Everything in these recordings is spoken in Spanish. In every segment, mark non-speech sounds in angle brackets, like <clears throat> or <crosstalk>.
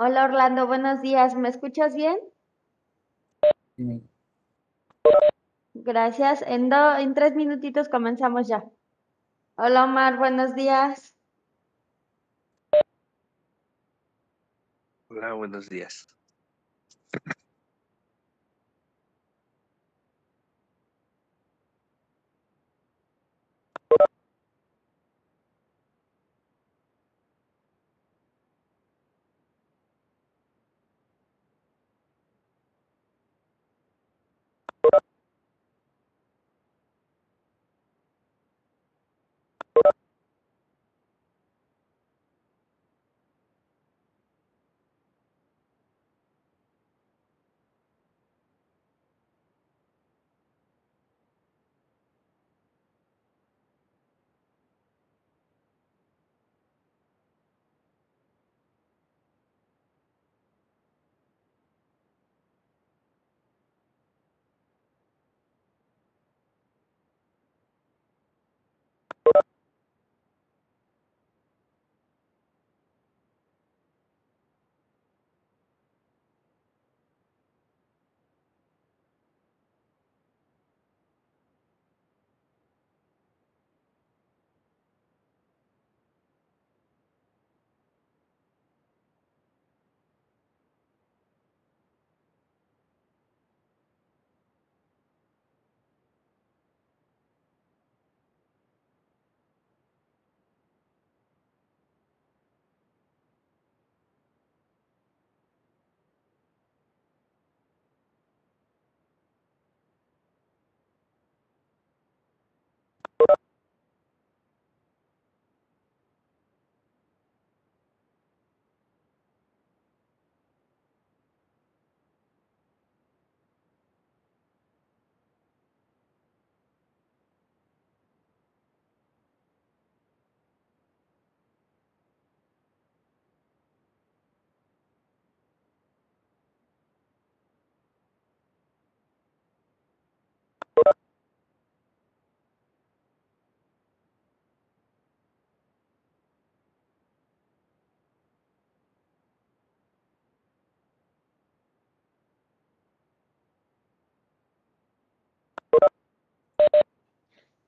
Hola Orlando, buenos días. ¿Me escuchas bien? Gracias. En, en tres minutitos comenzamos ya. Hola Omar, buenos días. Hola, buenos días.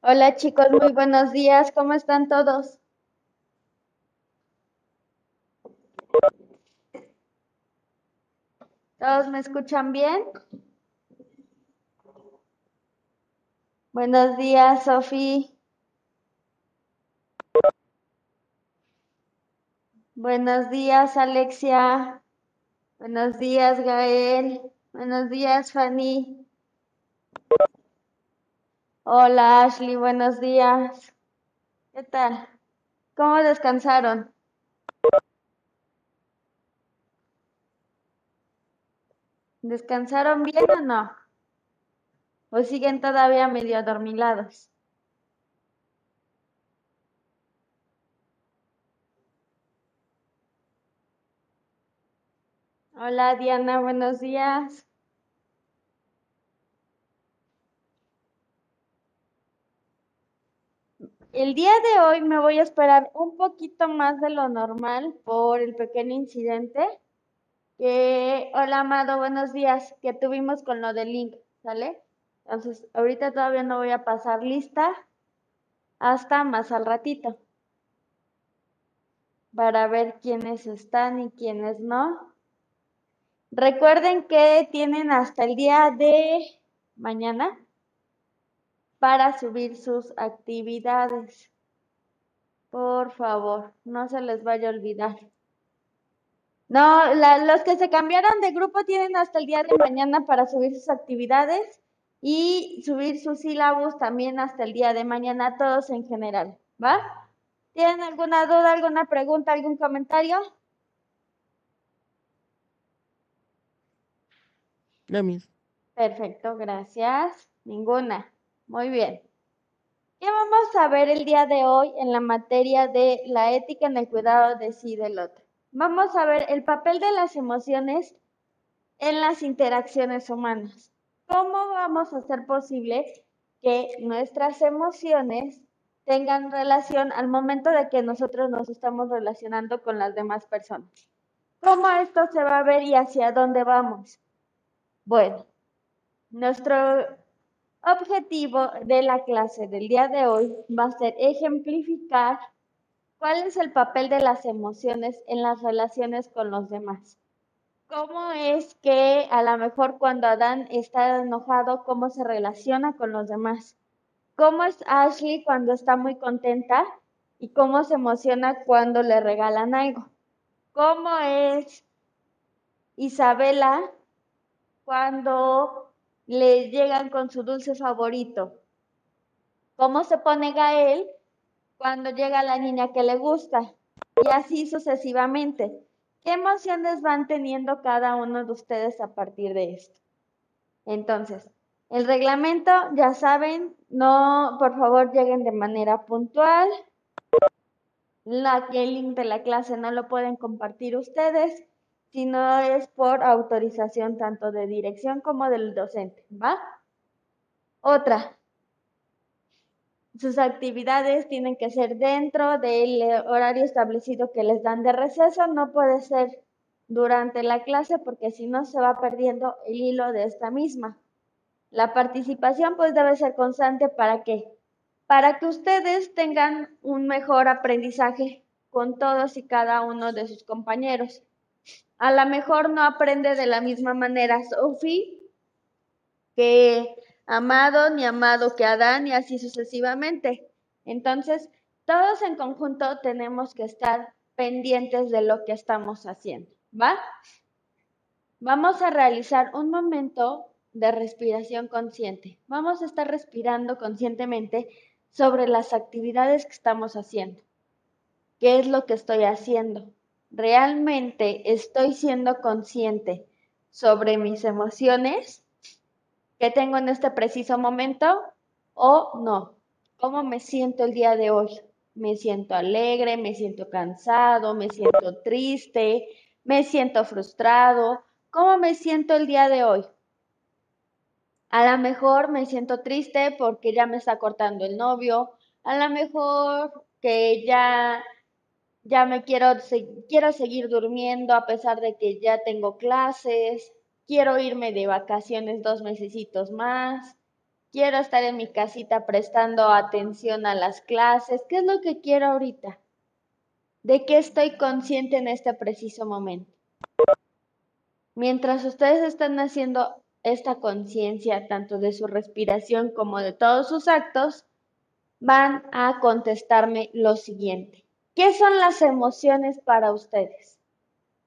Hola chicos, muy buenos días. ¿Cómo están todos? ¿Todos me escuchan bien? Buenos días, Sofi. Buenos días, Alexia. Buenos días, Gael. Buenos días, Fanny. Hola Ashley, buenos días. ¿Qué tal? ¿Cómo descansaron? ¿Descansaron bien o no? ¿O siguen todavía medio adormilados? Hola Diana, buenos días. El día de hoy me voy a esperar un poquito más de lo normal por el pequeño incidente que, hola Amado, buenos días, que tuvimos con lo del link, ¿sale? Entonces, ahorita todavía no voy a pasar lista hasta más al ratito para ver quiénes están y quiénes no. Recuerden que tienen hasta el día de mañana para subir sus actividades. Por favor, no se les vaya a olvidar. No, los que se cambiaron de grupo tienen hasta el día de mañana para subir sus actividades y subir sus sílabos también hasta el día de mañana, todos en general, ¿va? ¿Tienen alguna duda, alguna pregunta, algún comentario? No, Perfecto, gracias. Ninguna. Muy bien. ¿Qué vamos a ver el día de hoy en la materia de la ética en el cuidado de sí y del otro? Vamos a ver el papel de las emociones en las interacciones humanas. ¿Cómo vamos a hacer posible que nuestras emociones tengan relación al momento de que nosotros nos estamos relacionando con las demás personas? ¿Cómo esto se va a ver y hacia dónde vamos? Bueno, nuestro objetivo de la clase del día de hoy va a ser ejemplificar cuál es el papel de las emociones en las relaciones con los demás. ¿Cómo es que a lo mejor cuando Adán está enojado, cómo se relaciona con los demás? ¿Cómo es Ashley cuando está muy contenta y cómo se emociona cuando le regalan algo? ¿Cómo es Isabela cuando le llegan con su dulce favorito? ¿Cómo se pone Gael cuando llega la niña que le gusta? Y así sucesivamente. ¿Qué emociones van teniendo cada uno de ustedes a partir de esto? Entonces, el reglamento, ya saben, no, por favor, lleguen de manera puntual. La, el link de la clase no lo pueden compartir ustedes, sino es por autorización tanto de dirección como del docente, ¿va? Otra, sus actividades tienen que ser dentro del horario establecido que les dan de receso, no puede ser durante la clase porque si no se va perdiendo el hilo de esta misma. La participación pues debe ser constante para qué? Para que ustedes tengan un mejor aprendizaje con todos y cada uno de sus compañeros. A lo mejor no aprende de la misma manera Sophie que Amado, ni Amado que Adán y así sucesivamente. Entonces, todos en conjunto tenemos que estar pendientes de lo que estamos haciendo, ¿va? Vamos a realizar un momento de respiración consciente. Vamos a estar respirando conscientemente sobre las actividades que estamos haciendo. ¿Qué es lo que estoy haciendo? ¿Realmente estoy siendo consciente sobre mis emociones que tengo en este preciso momento o no? ¿Cómo me siento el día de hoy? ¿Me siento alegre? ¿Me siento cansado? ¿Me siento triste? ¿Me siento frustrado? ¿Cómo me siento el día de hoy? A lo mejor me siento triste porque ya me está cortando el novio. A lo mejor que ya, ya me quiero, quiero seguir durmiendo a pesar de que ya tengo clases. Quiero irme de vacaciones dos mesecitos más. Quiero estar en mi casita prestando atención a las clases. ¿Qué es lo que quiero ahorita? ¿De qué estoy consciente en este preciso momento? Mientras ustedes están haciendo esta conciencia tanto de su respiración como de todos sus actos, van a contestarme lo siguiente. ¿Qué son las emociones para ustedes?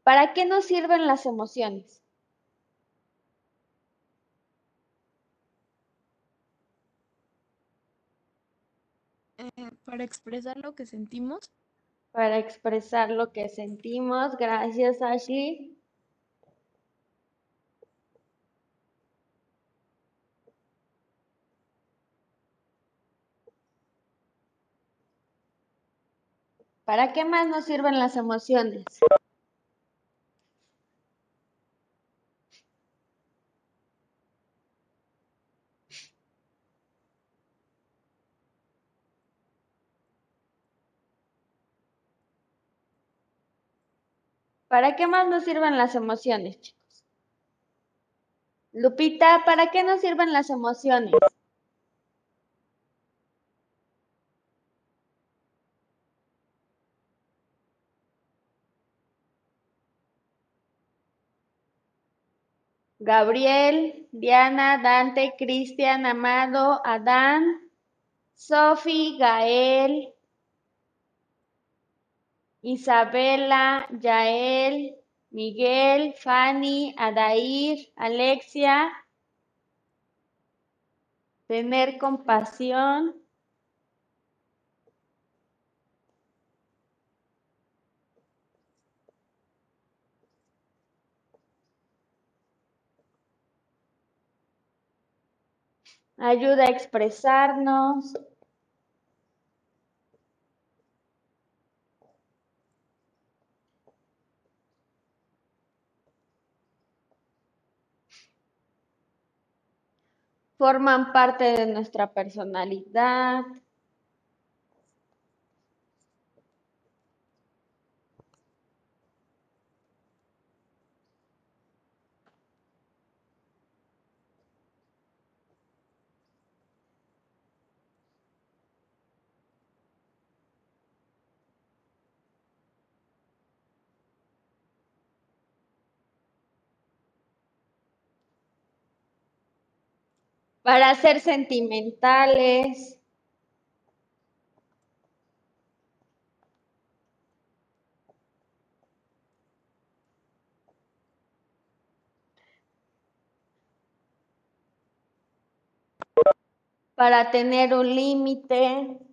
¿Para qué nos sirven las emociones? Eh, para expresar lo que sentimos. Para expresar lo que sentimos. Gracias, Ashley. ¿Para qué más nos sirven las emociones? ¿Para qué más nos sirven las emociones, chicos? Lupita, ¿para qué nos sirven las emociones? Gabriel, Diana, Dante, Cristian, Amado, Adán, Sofi, Gael, Isabela, Yael, Miguel, Fanny, Adair, Alexia. Tener compasión. ayuda a expresarnos. Forman parte de nuestra personalidad. Para ser sentimentales. para tener un límite.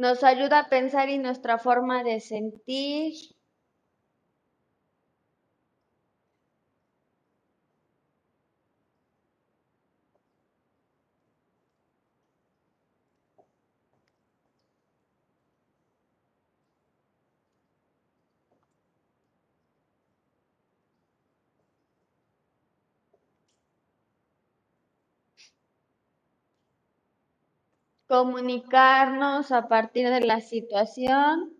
Nos ayuda a pensar en nuestra forma de sentir. Comunicarnos a partir de la situación.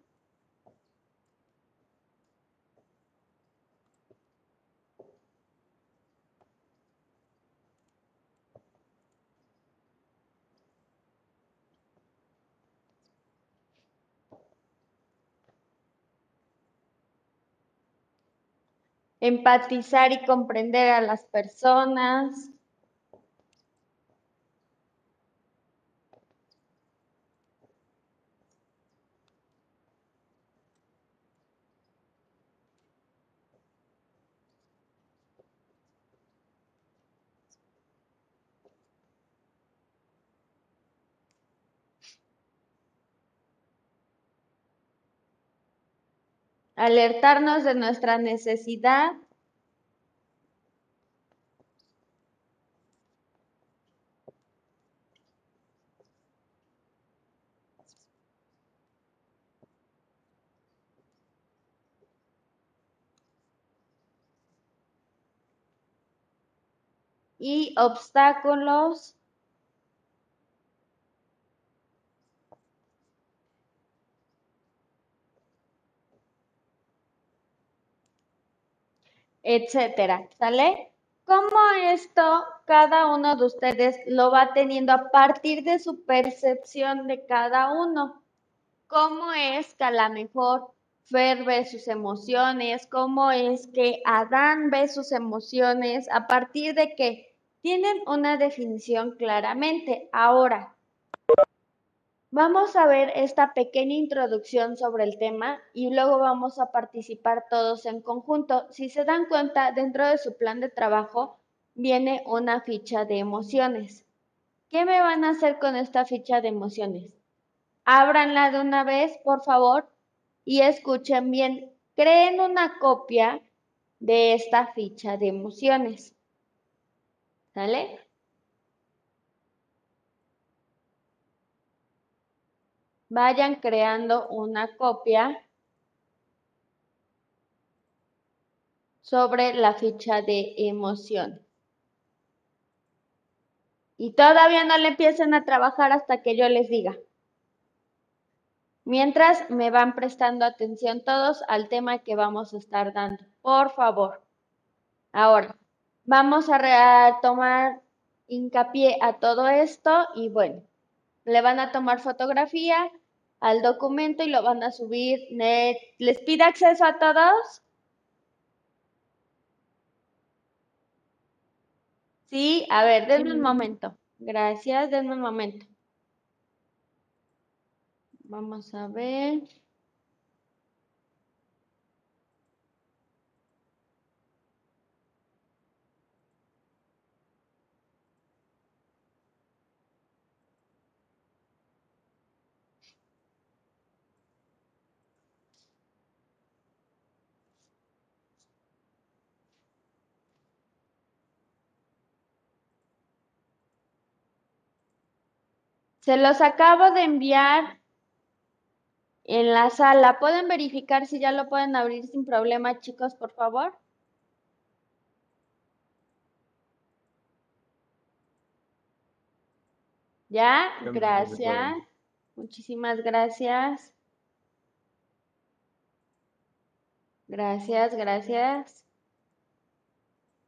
empatizar y comprender a las personas. Alertarnos de nuestra necesidad. Y obstáculos etcétera, ¿sale? ¿Cómo esto cada uno de ustedes lo va teniendo a partir de su percepción de cada uno? ¿Cómo es que a lo mejor Fer ve sus emociones? ¿Cómo es que Adán ve sus emociones? A partir de que tienen una definición claramente. Ahora, Vamos a ver esta pequeña introducción sobre el tema y luego vamos a participar todos en conjunto. Si se dan cuenta, dentro de su plan de trabajo viene una ficha de emociones. ¿Qué me van a hacer con esta ficha de emociones? Ábranla de una vez, por favor, y escuchen bien. Creen una copia de esta ficha de emociones. ¿Sale? Vayan creando una copia sobre la ficha de emoción. Y todavía no le empiecen a trabajar hasta que yo les diga. Mientras me van prestando atención todos al tema que vamos a estar dando. Por favor. Ahora, vamos a tomar hincapié a todo esto y bueno, le van a tomar fotografía al documento y lo van a subir. ¿Les pide acceso a todos? Sí, a ver, denme un momento. Gracias, denme un momento. Vamos a ver. Se los acabo de enviar en la sala. ¿Pueden verificar si ya lo pueden abrir sin problema, chicos, por favor? ¿Ya? Gracias. Muchísimas gracias. Gracias, gracias.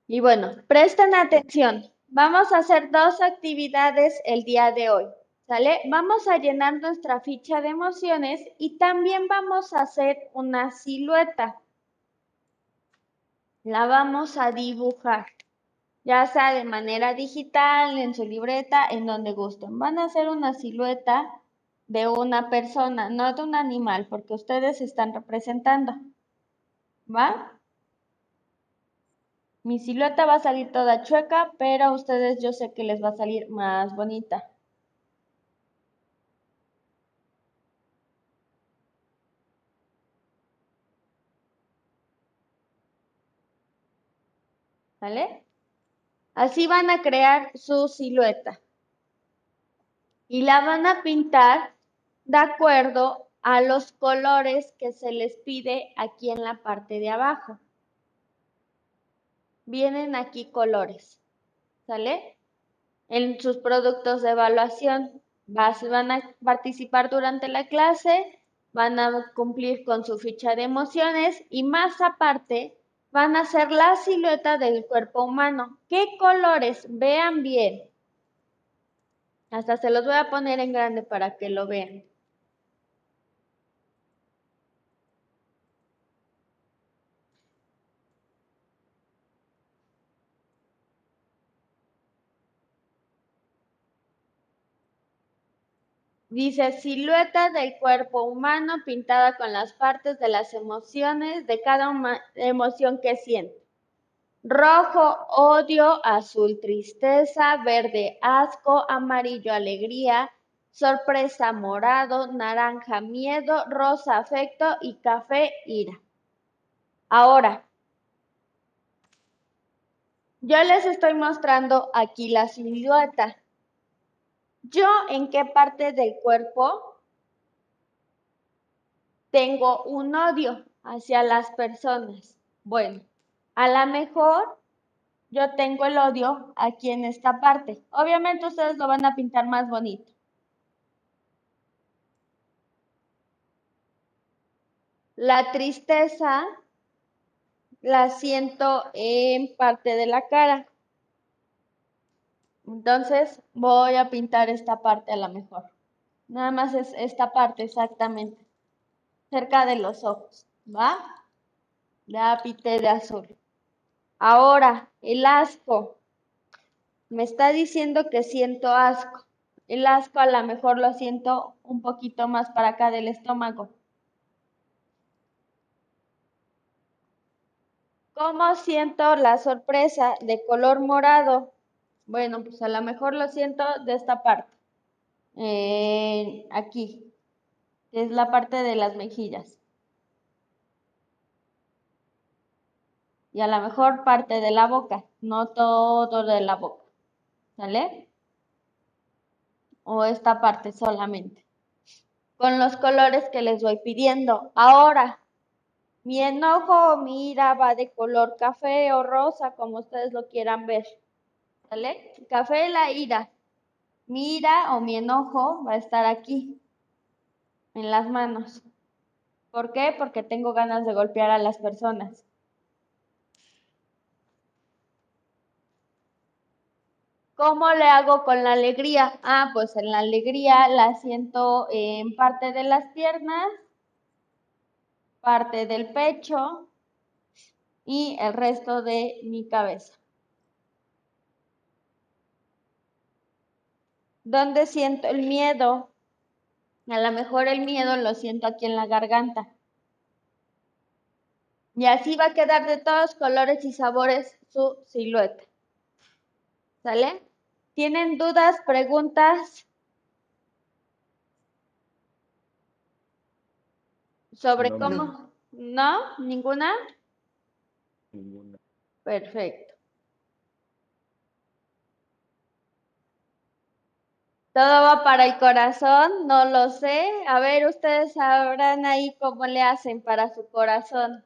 Y bueno, presten atención. Vamos a hacer dos actividades el día de hoy. Vamos a llenar nuestra ficha de emociones y también vamos a hacer una silueta. La vamos a dibujar, ya sea de manera digital, en su libreta, en donde gusten. Van a hacer una silueta de una persona, no de un animal, porque ustedes están representando. ¿Va? Mi silueta va a salir toda chueca, pero a ustedes yo sé que les va a salir más bonita. ¿Vale? Así van a crear su silueta. Y la van a pintar de acuerdo a los colores que se les pide aquí en la parte de abajo. Vienen aquí colores, ¿sale? En sus productos de evaluación van a participar durante la clase, van a cumplir con su ficha de emociones y más aparte van a ser la silueta del cuerpo humano. ¿Qué colores? Vean bien. Hasta se los voy a poner en grande para que lo vean. Dice silueta del cuerpo humano pintada con las partes de las emociones de cada emoción que siente. Rojo, odio, azul, tristeza, verde, asco, amarillo, alegría, sorpresa, morado, naranja, miedo, rosa, afecto y café, ira. Ahora, yo les estoy mostrando aquí la silueta. Yo en qué parte del cuerpo tengo un odio hacia las personas. Bueno, a lo mejor yo tengo el odio aquí en esta parte. Obviamente ustedes lo van a pintar más bonito. La tristeza la siento en parte de la cara. Entonces voy a pintar esta parte a lo mejor. Nada más es esta parte exactamente. Cerca de los ojos. ¿Va? Ya pinté de azul. Ahora, el asco. Me está diciendo que siento asco. El asco a lo mejor lo siento un poquito más para acá del estómago. ¿Cómo siento la sorpresa de color morado? Bueno, pues a lo mejor lo siento de esta parte. aquí, es la parte de las mejillas. Y a lo mejor parte de la boca, no todo de la boca. ¿Sale? O esta parte solamente. Con los colores que les voy pidiendo. Ahora, mi enojo o mi ira va de color café o rosa, como ustedes lo quieran ver. Café la ira. Mi ira o mi enojo va a estar aquí, en las manos. ¿Por qué? Porque tengo ganas de golpear a las personas. ¿Cómo le hago con la alegría? Ah, pues en la alegría la siento en parte de las piernas, parte del pecho y el resto de mi cabeza. ¿Dónde siento el miedo? A lo mejor el miedo lo siento aquí en la garganta. Y así va a quedar de todos colores y sabores su silueta. ¿Sale? ¿Tienen dudas, preguntas? ¿Sobre cómo? ¿No? ¿Ninguna? Ninguna. Perfecto. Todo va para el corazón, no lo sé. A ver, ustedes sabrán ahí cómo le hacen para su corazón.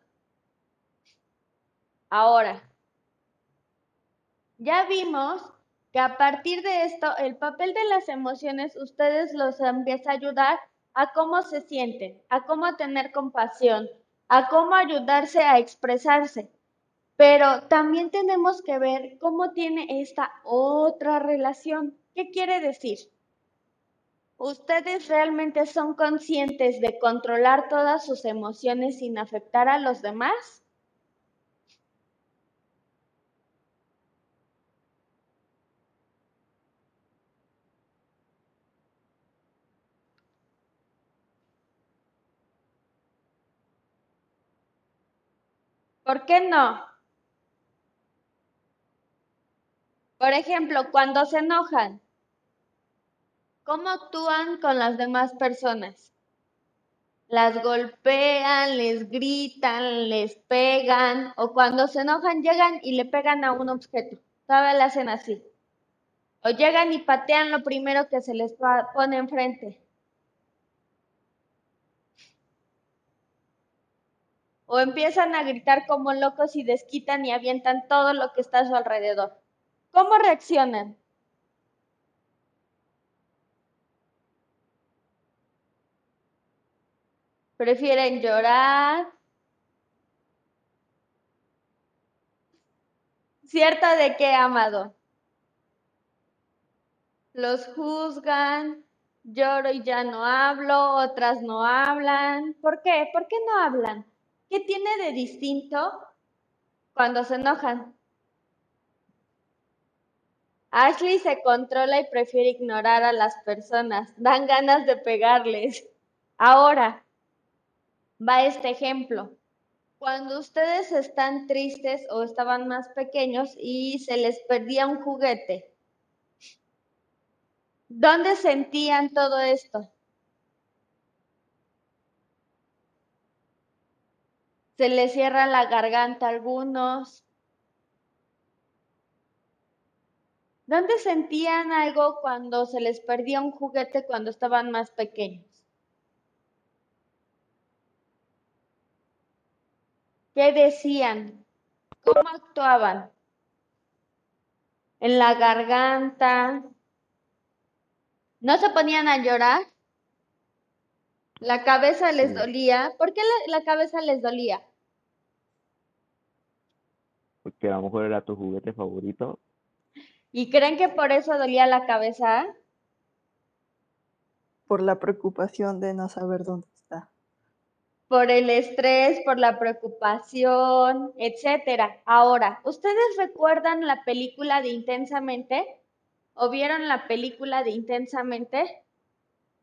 Ahora, ya vimos que a partir de esto, el papel de las emociones, ustedes los empieza a ayudar a cómo se sienten, a cómo tener compasión, a cómo ayudarse a expresarse. Pero también tenemos que ver cómo tiene esta otra relación. ¿Qué quiere decir? ¿Ustedes realmente son conscientes de controlar todas sus emociones sin afectar a los demás? ¿Por qué no? Por ejemplo, cuando se enojan, ¿cómo actúan con las demás personas? Las golpean, les gritan, les pegan, o cuando se enojan llegan y le pegan a un objeto. Todavía le hacen así. O llegan y patean lo primero que se les pone enfrente. o empiezan a gritar como locos y desquitan y avientan todo lo que está a su alrededor. ¿Cómo reaccionan? ¿Prefieren llorar? ¿Cierto de qué, amado? Los juzgan, lloro y ya no hablo, otras no hablan. ¿Por qué? ¿Por qué no hablan? ¿Qué tiene de distinto cuando se enojan? Ashley se controla y prefiere ignorar a las personas. Dan ganas de pegarles. Ahora, va este ejemplo. Cuando ustedes están tristes o estaban más pequeños y se les perdía un juguete, ¿dónde sentían todo esto? se les cierra la garganta a algunos. ¿Dónde sentían algo cuando se les perdía un juguete cuando estaban más pequeños? ¿Qué decían? ¿Cómo actuaban? ¿En la garganta? ¿No se ponían a llorar? La cabeza les dolía. ¿Por qué la, cabeza les dolía? Porque a lo mejor era tu juguete favorito. ¿Y creen que por eso dolía la cabeza? Por la preocupación de no saber dónde. Por el estrés, por la preocupación, etcétera. Ahora, ¿ustedes recuerdan la película de Intensamente? ¿O vieron la película de Intensamente?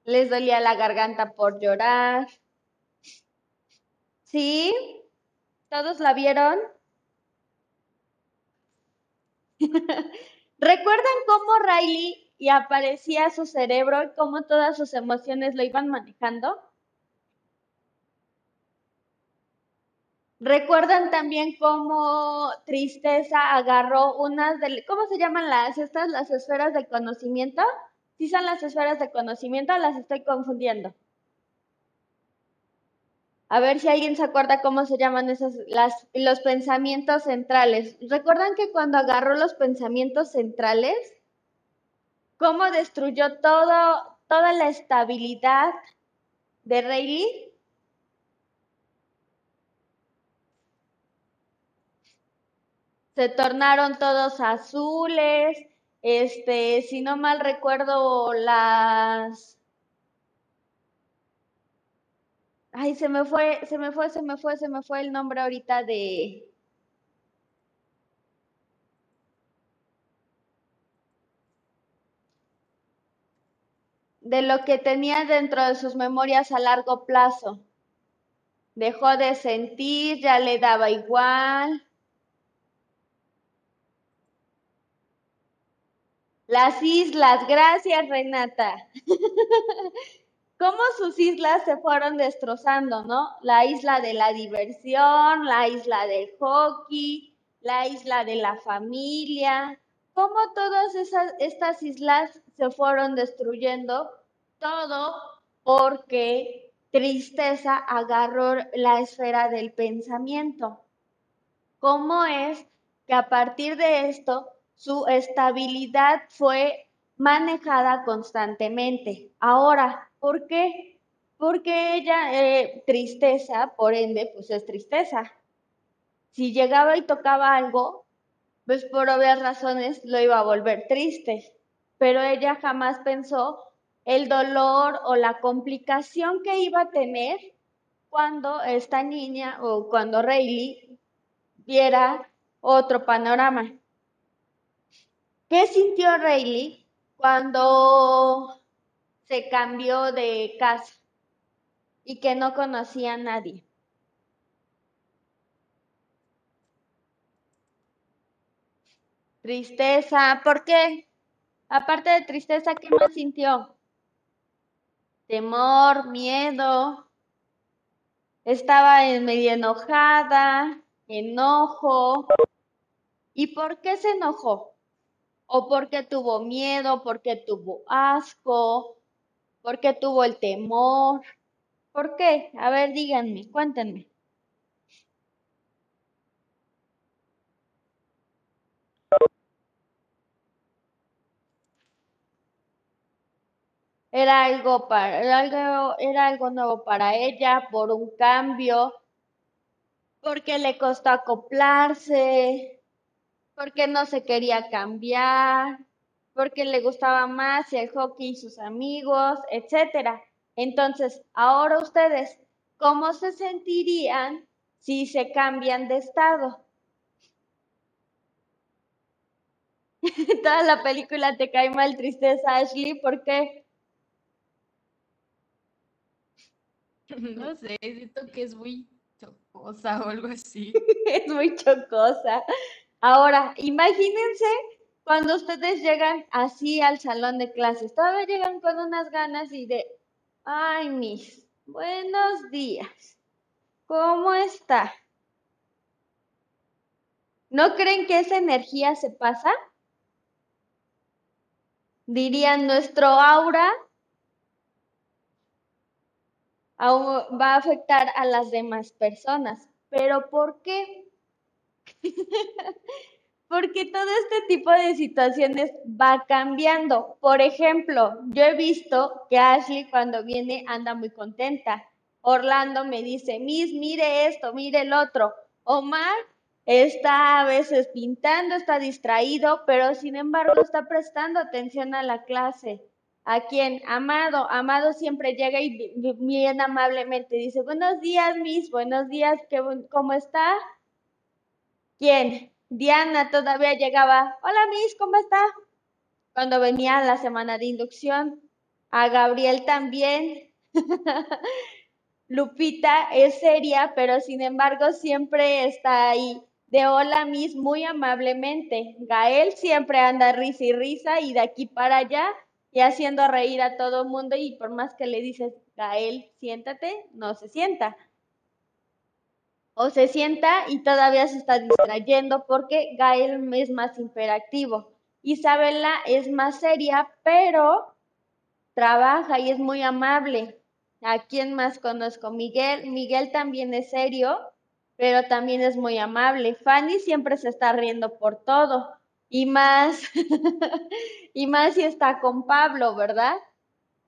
les dolía la garganta por llorar. ¿Sí? ¿Todos la vieron? <laughs> ¿Recuerdan cómo Riley y aparecía su cerebro y cómo todas sus emociones lo iban manejando? ¿Recuerdan también cómo Tristeza agarró unas de, ¿cómo se llaman las estas las esferas de conocimiento? ¿Sí son las esferas de conocimiento las estoy confundiendo? A ver si alguien se acuerda cómo se llaman esos, las, los pensamientos centrales. ¿Recuerdan que cuando agarró los pensamientos centrales, cómo destruyó todo, toda la estabilidad de Rayleigh? Se tornaron todos azules, este, si no mal recuerdo, las... Ay, se me fue, se me fue, se me fue, se me fue el nombre ahorita de... de lo que tenía dentro de sus memorias a largo plazo. Dejó de sentir, ya le daba igual. Las islas, gracias Renata. <laughs> Cómo sus islas se fueron destrozando, ¿no? La isla de la diversión, la isla del hockey, la isla de la familia. Cómo todas esas, estas islas se fueron destruyendo, todo porque tristeza agarró la esfera del pensamiento. ¿Cómo es que a partir de esto su estabilidad fue manejada constantemente. Ahora, ¿por qué? Porque ella, eh, tristeza, por ende, pues es tristeza. si llegaba y tocaba algo, pues por obvias razones lo iba a volver triste. Pero ella jamás pensó el dolor o la complicación que iba a tener cuando esta niña o cuando Rayleigh viera otro panorama. ¿Qué sintió Rayleigh cuando se cambió de casa y que no conocía a nadie? Tristeza, ¿por qué? Aparte de tristeza, ¿qué más sintió? Temor, miedo. Estaba medio enojada, enojo. ¿Y por qué se enojó? ¿O por qué tuvo miedo? ¿Por qué tuvo asco? ¿Por qué tuvo el temor? ¿Por qué? A ver, díganme, cuéntenme. Era algo, para, era algo, era algo nuevo para ella, por un cambio, porque le costó acoplarse, porque no se quería cambiar, porque le gustaba más el hockey y sus amigos, etc. Entonces, ahora ustedes, ¿cómo se sentirían si se cambian de estado? <laughs> Toda la película te cae mal tristeza, Ashley, ¿por qué? No sé, siento que es muy chocosa o algo así. <laughs> es muy chocosa. Ahora, imagínense cuando ustedes llegan así al salón de clases. Todavía llegan con unas ganas y de, ay, mis, buenos días. ¿Cómo está? ¿No creen que esa energía se pasa? Dirían, nuestro aura va a afectar a las demás personas. ¿Pero por qué? <laughs> Porque todo este tipo de situaciones va cambiando. Por ejemplo, yo he visto que Ashley cuando viene anda muy contenta. Orlando me dice, Miss, mire esto, mire el otro. Omar está a veces pintando, está distraído, pero sin embargo está prestando atención a la clase. ¿A quién? Amado. Amado siempre llega y bien amablemente dice, buenos días, Miss, buenos días, ¿cómo está? ¿Quién? Diana todavía llegaba, hola, Miss, ¿cómo está? Cuando venía la semana de inducción. A Gabriel también. <laughs> Lupita es seria, pero sin embargo siempre está ahí. De hola, Miss, muy amablemente. Gael siempre anda risa y risa y de aquí para allá y haciendo reír a todo mundo y por más que le dices, Gael, siéntate, no se sienta. O se sienta y todavía se está distrayendo porque Gael es más imperactivo. Isabela es más seria, pero trabaja y es muy amable. ¿A quién más conozco? Miguel. Miguel también es serio, pero también es muy amable. Fanny siempre se está riendo por todo y más, <laughs> y más si está con Pablo, ¿verdad?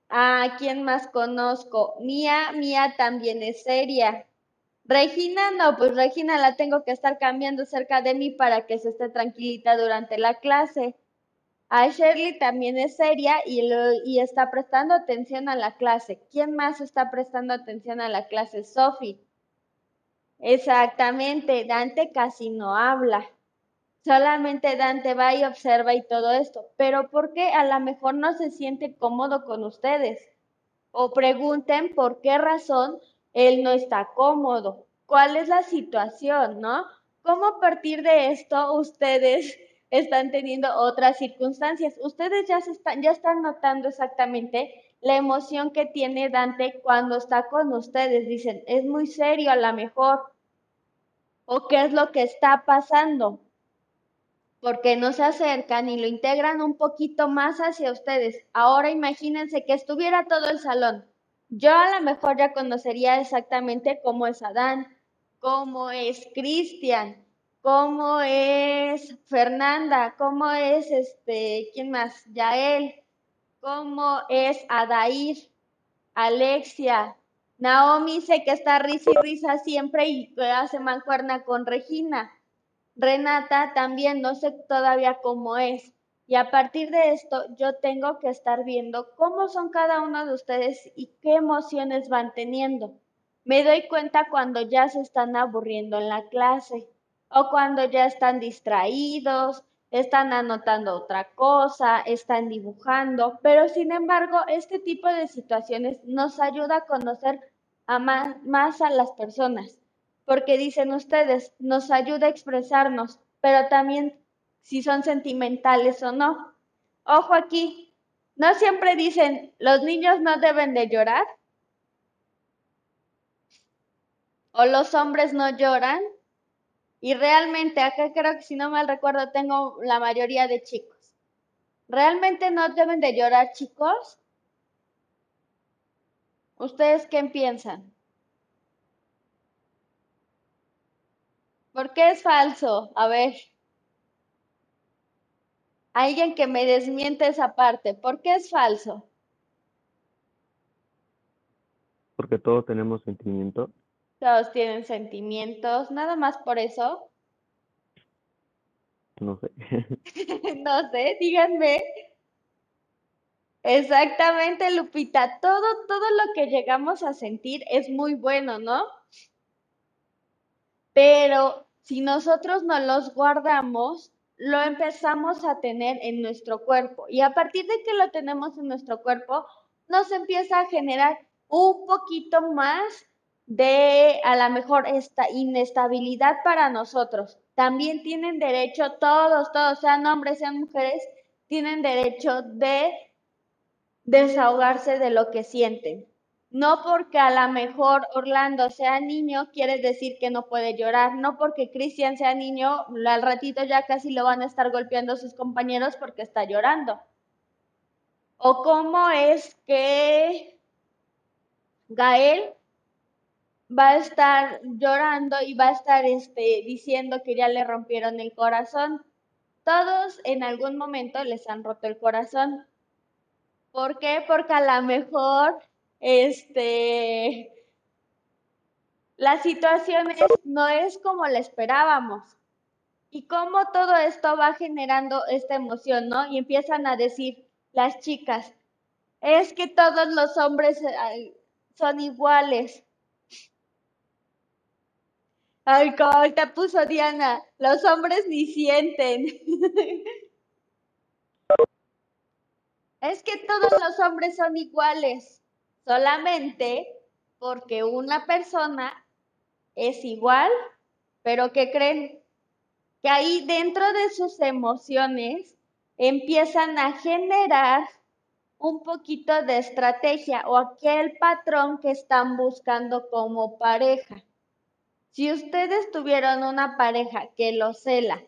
¿A quién más conozco? Mía, Mía también es seria. Regina, no, pues Regina la tengo que estar cambiando cerca de mí para que se esté tranquilita durante la clase. A Shirley también es seria y, y está prestando atención a la clase. ¿Quién más está prestando atención a la clase? Sophie. Exactamente, Dante casi no habla. Solamente Dante va y observa y todo esto. Pero ¿por qué a lo mejor no se siente cómodo con ustedes? O pregunten por qué razón él no está cómodo. ¿Cuál es la situación, no? ¿Cómo a partir de esto ustedes están teniendo otras circunstancias? Ustedes ya, están, ya están notando exactamente la emoción que tiene Dante cuando está con ustedes. Dicen, es muy serio a lo mejor. ¿O qué es lo que está pasando? porque no se acercan y lo integran un poquito más hacia ustedes. Ahora imagínense que estuviera todo el salón. Yo a lo mejor ya conocería exactamente cómo es Adán, cómo es Cristian, cómo es Fernanda, cómo es este, ¿quién más? Yael, cómo es Adair, Alexia, Naomi sé que está risa y risa siempre y hace mancuerna con Regina. Renata también no sé todavía cómo es. Y a partir de esto yo tengo que estar viendo cómo son cada uno de ustedes y qué emociones van teniendo. Me doy cuenta cuando ya se están aburriendo en la clase o cuando ya están distraídos, están anotando otra cosa, están dibujando, pero sin embargo este tipo de situaciones nos ayuda a conocer más a las personas, porque dicen ustedes, nos ayuda a expresarnos, pero también si son sentimentales o no. Ojo aquí, no siempre dicen, los niños no deben de llorar. O los hombres no lloran. Y realmente, acá creo que si no mal recuerdo, tengo la mayoría de chicos. ¿Realmente no deben de llorar, chicos? ¿Ustedes qué piensan? ¿Por qué es falso? A ver. Alguien que me desmiente esa parte. ¿Por qué es falso? Porque todos tenemos sentimientos. Todos tienen sentimientos, nada más por eso. No sé. <laughs> <laughs> No sé, díganme. Exactamente, Lupita. Todo, todo lo que llegamos a sentir es muy bueno, ¿no? Pero si nosotros no los guardamos, lo empezamos a tener en nuestro cuerpo. Y a partir de que lo tenemos en nuestro cuerpo, nos empieza a generar un poquito más de a lo mejor esta inestabilidad para nosotros. También tienen derecho, todos, todos, sean hombres, sean mujeres, tienen derecho de desahogarse de lo que sienten. No porque a lo mejor Orlando sea niño quiere decir que no puede llorar, no porque Cristian sea niño, al ratito ya casi lo van a estar golpeando sus compañeros porque está llorando. O cómo es que Gael va a estar llorando y va a estar este, diciendo que ya le rompieron el corazón. Todos en algún momento les han roto el corazón. ¿Por qué? Porque a lo mejor este, la situación no es como la esperábamos. Y cómo todo esto va generando esta emoción, ¿no? Y empiezan a decir las chicas, es que todos los hombres son iguales. Ay, como te puso Diana, los hombres ni sienten. <laughs> es que todos los hombres son iguales solamente porque una persona es igual, pero que creen que ahí dentro de sus emociones empiezan a generar un poquito de estrategia o aquel patrón que están buscando como pareja. Si ustedes tuvieron una pareja que lo cela,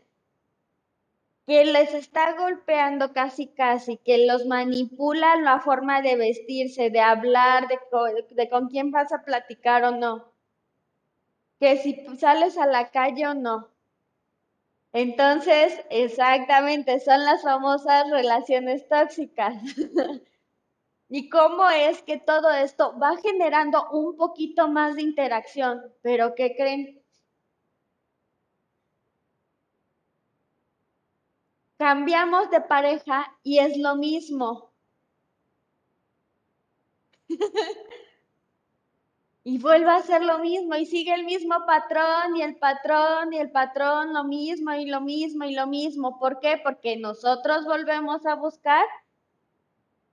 que les está golpeando casi casi, que los manipula la forma de vestirse, de hablar, de, con quién vas a platicar o no, que si sales a la calle o no. Entonces, exactamente, son las famosas relaciones tóxicas. <laughs> y cómo es que todo esto va generando un poquito más de interacción, pero ¿qué creen? Cambiamos de pareja y es lo mismo. <laughs> y vuelve a ser lo mismo y sigue el mismo patrón y el patrón y el patrón lo mismo y lo mismo y lo mismo. ¿Por qué? Porque nosotros volvemos a buscar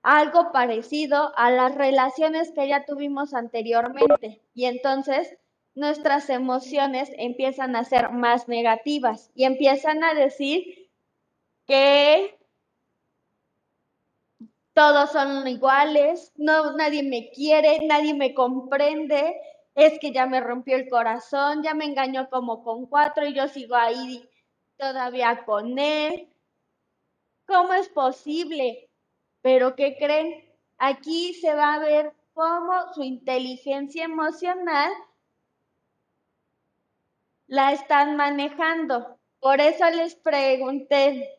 algo parecido a las relaciones que ya tuvimos anteriormente y entonces nuestras emociones empiezan a ser más negativas y empiezan a decir que todos son iguales, no, nadie me quiere, nadie me comprende, es que ya me rompió el corazón, ya me engañó como con cuatro y yo sigo ahí todavía con él. ¿Cómo es posible? Pero ¿qué creen? Aquí se va a ver cómo su inteligencia emocional la están manejando. Por eso les pregunté,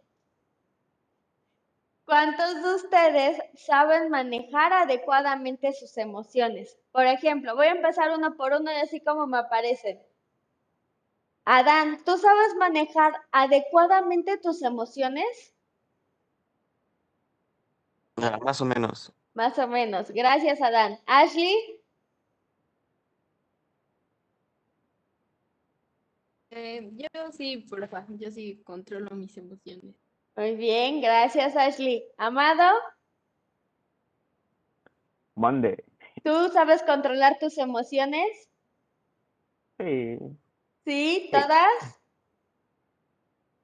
¿Cuántos de ustedes saben manejar adecuadamente sus emociones? Por ejemplo, voy a empezar uno por uno y así como me aparecen. Adán, ¿tú sabes manejar adecuadamente tus emociones? Ah, más o menos. Más o menos. Gracias, Adán. Ashley, Eh, yo sí, porfa, yo sí controlo mis emociones. Muy bien. Gracias, Ashley. Amado, Mande. ¿tú sabes controlar tus emociones? Sí. ¿Sí? ¿Todas?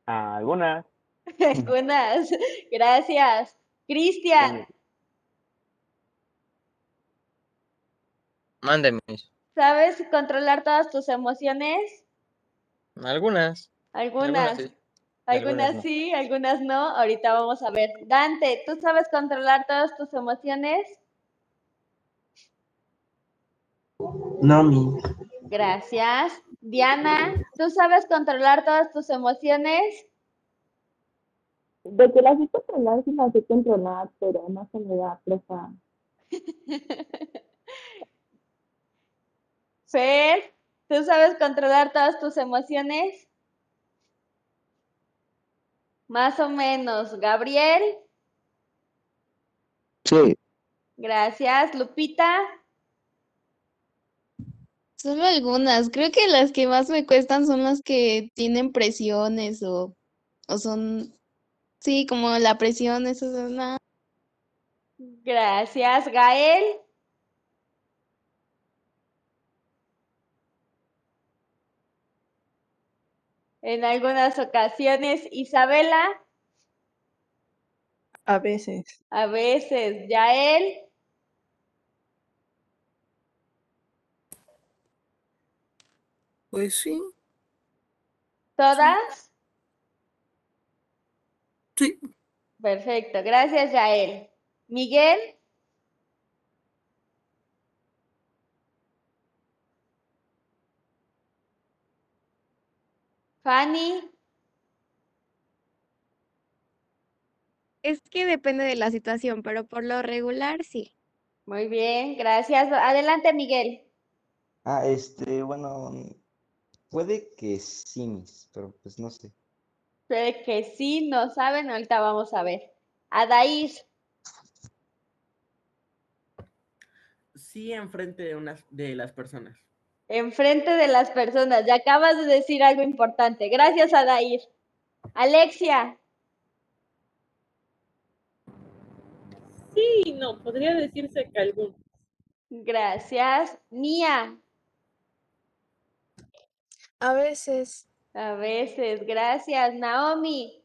Algunas. <laughs> Algunas. Gracias. Cristian, Mándeme. ¿sabes controlar todas tus emociones? Algunas. Algunas. sí. Algunas algunas no. sí, algunas no. Ahorita vamos a ver. Dante, ¿tú sabes controlar todas tus emociones? No, mi. Gracias. Diana, ¿tú sabes controlar todas tus emociones? De que las sé controlar, sí las sé controlar, pero no se me da presa. <laughs> Fer, ¿tú sabes controlar todas tus emociones? Más o menos. Gabriel, Sí. gracias. Lupita, Solo algunas. Creo que las que más me cuestan son las que tienen presiones o, o son, sí, como la presión, eso es una. gracias. Gael, en algunas ocasiones. Isabela, A veces. a veces. Yael, Pues sí. ¿todas? Sí. Perfecto, gracias Yael. Miguel, Fanny, Es que depende de la situación, pero por lo regular sí. muy bien, gracias. Adelante Miguel. Ah, este, bueno, puede que sí, mis, pero pues no sé. Puede que sí, no saben, ahorita vamos a ver. Adair, Sí, enfrente de unas de las personas. Enfrente de las personas, ya acabas de decir algo importante. Gracias Adair. Alexia, Sí, no, podría decirse que algunos. gracias. Mía, A veces. a veces, gracias. Naomi,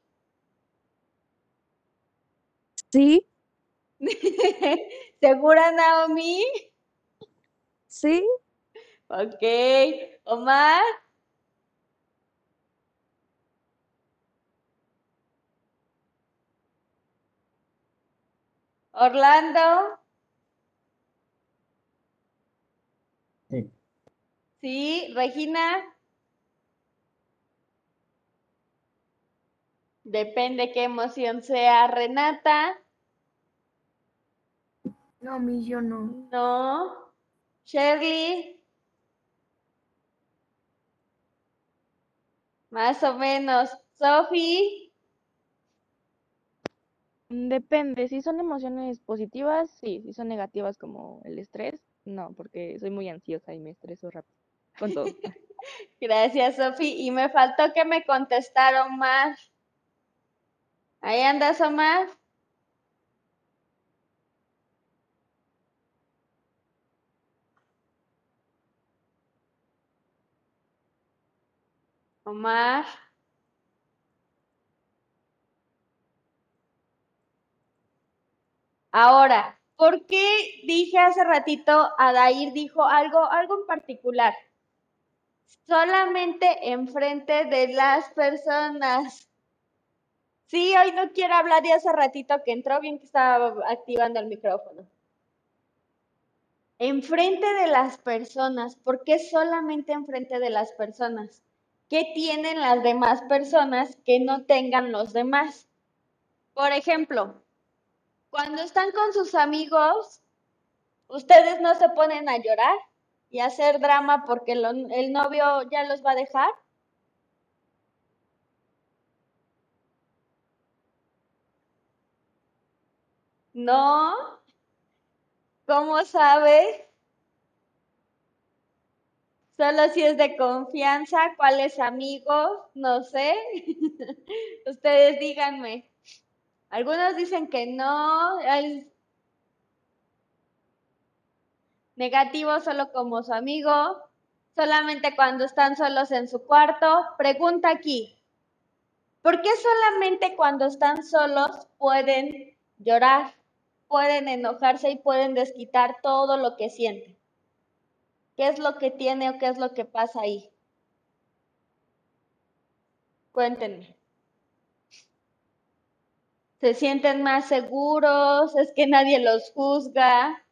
Sí, <laughs> ¿segura Naomi? sí, Ok, Omar, Orlando, Sí. sí, Regina. Depende qué emoción sea. Renata, No, mi yo no. no. Shirley, más o menos. Sophie, Depende, si son emociones positivas, sí, si son negativas como el estrés, no, porque soy muy ansiosa y me estreso rápido con todo. <laughs> gracias Sophie. Y me faltó que me contestara Omar. Ahí andas, Omar. Omar. Ahora, ¿por qué dije hace ratito, Adair dijo algo, algo en particular? Solamente enfrente de las personas. Sí, hoy no quiero hablar de hace ratito que entró bien que estaba activando el micrófono. Enfrente de las personas. ¿Por qué solamente enfrente de las personas? ¿Qué tienen las demás personas que no tengan los demás? Por ejemplo, Cuando están con sus amigos, ustedes no se ponen a llorar y a hacer drama porque el novio ya los va a dejar. No. ¿Cómo sabe? Solo si es de confianza, cuáles amigos, no sé. <laughs> Ustedes díganme. Algunos dicen que no, negativo solo como su amigo, solamente cuando están solos en su cuarto. Pregunta aquí, ¿por qué solamente cuando están solos pueden llorar, pueden enojarse y pueden desquitar todo lo que sienten? ¿Qué es lo que tiene o qué es lo que pasa ahí? Cuéntenme. ¿Se sienten más seguros? ¿Es que nadie los juzga?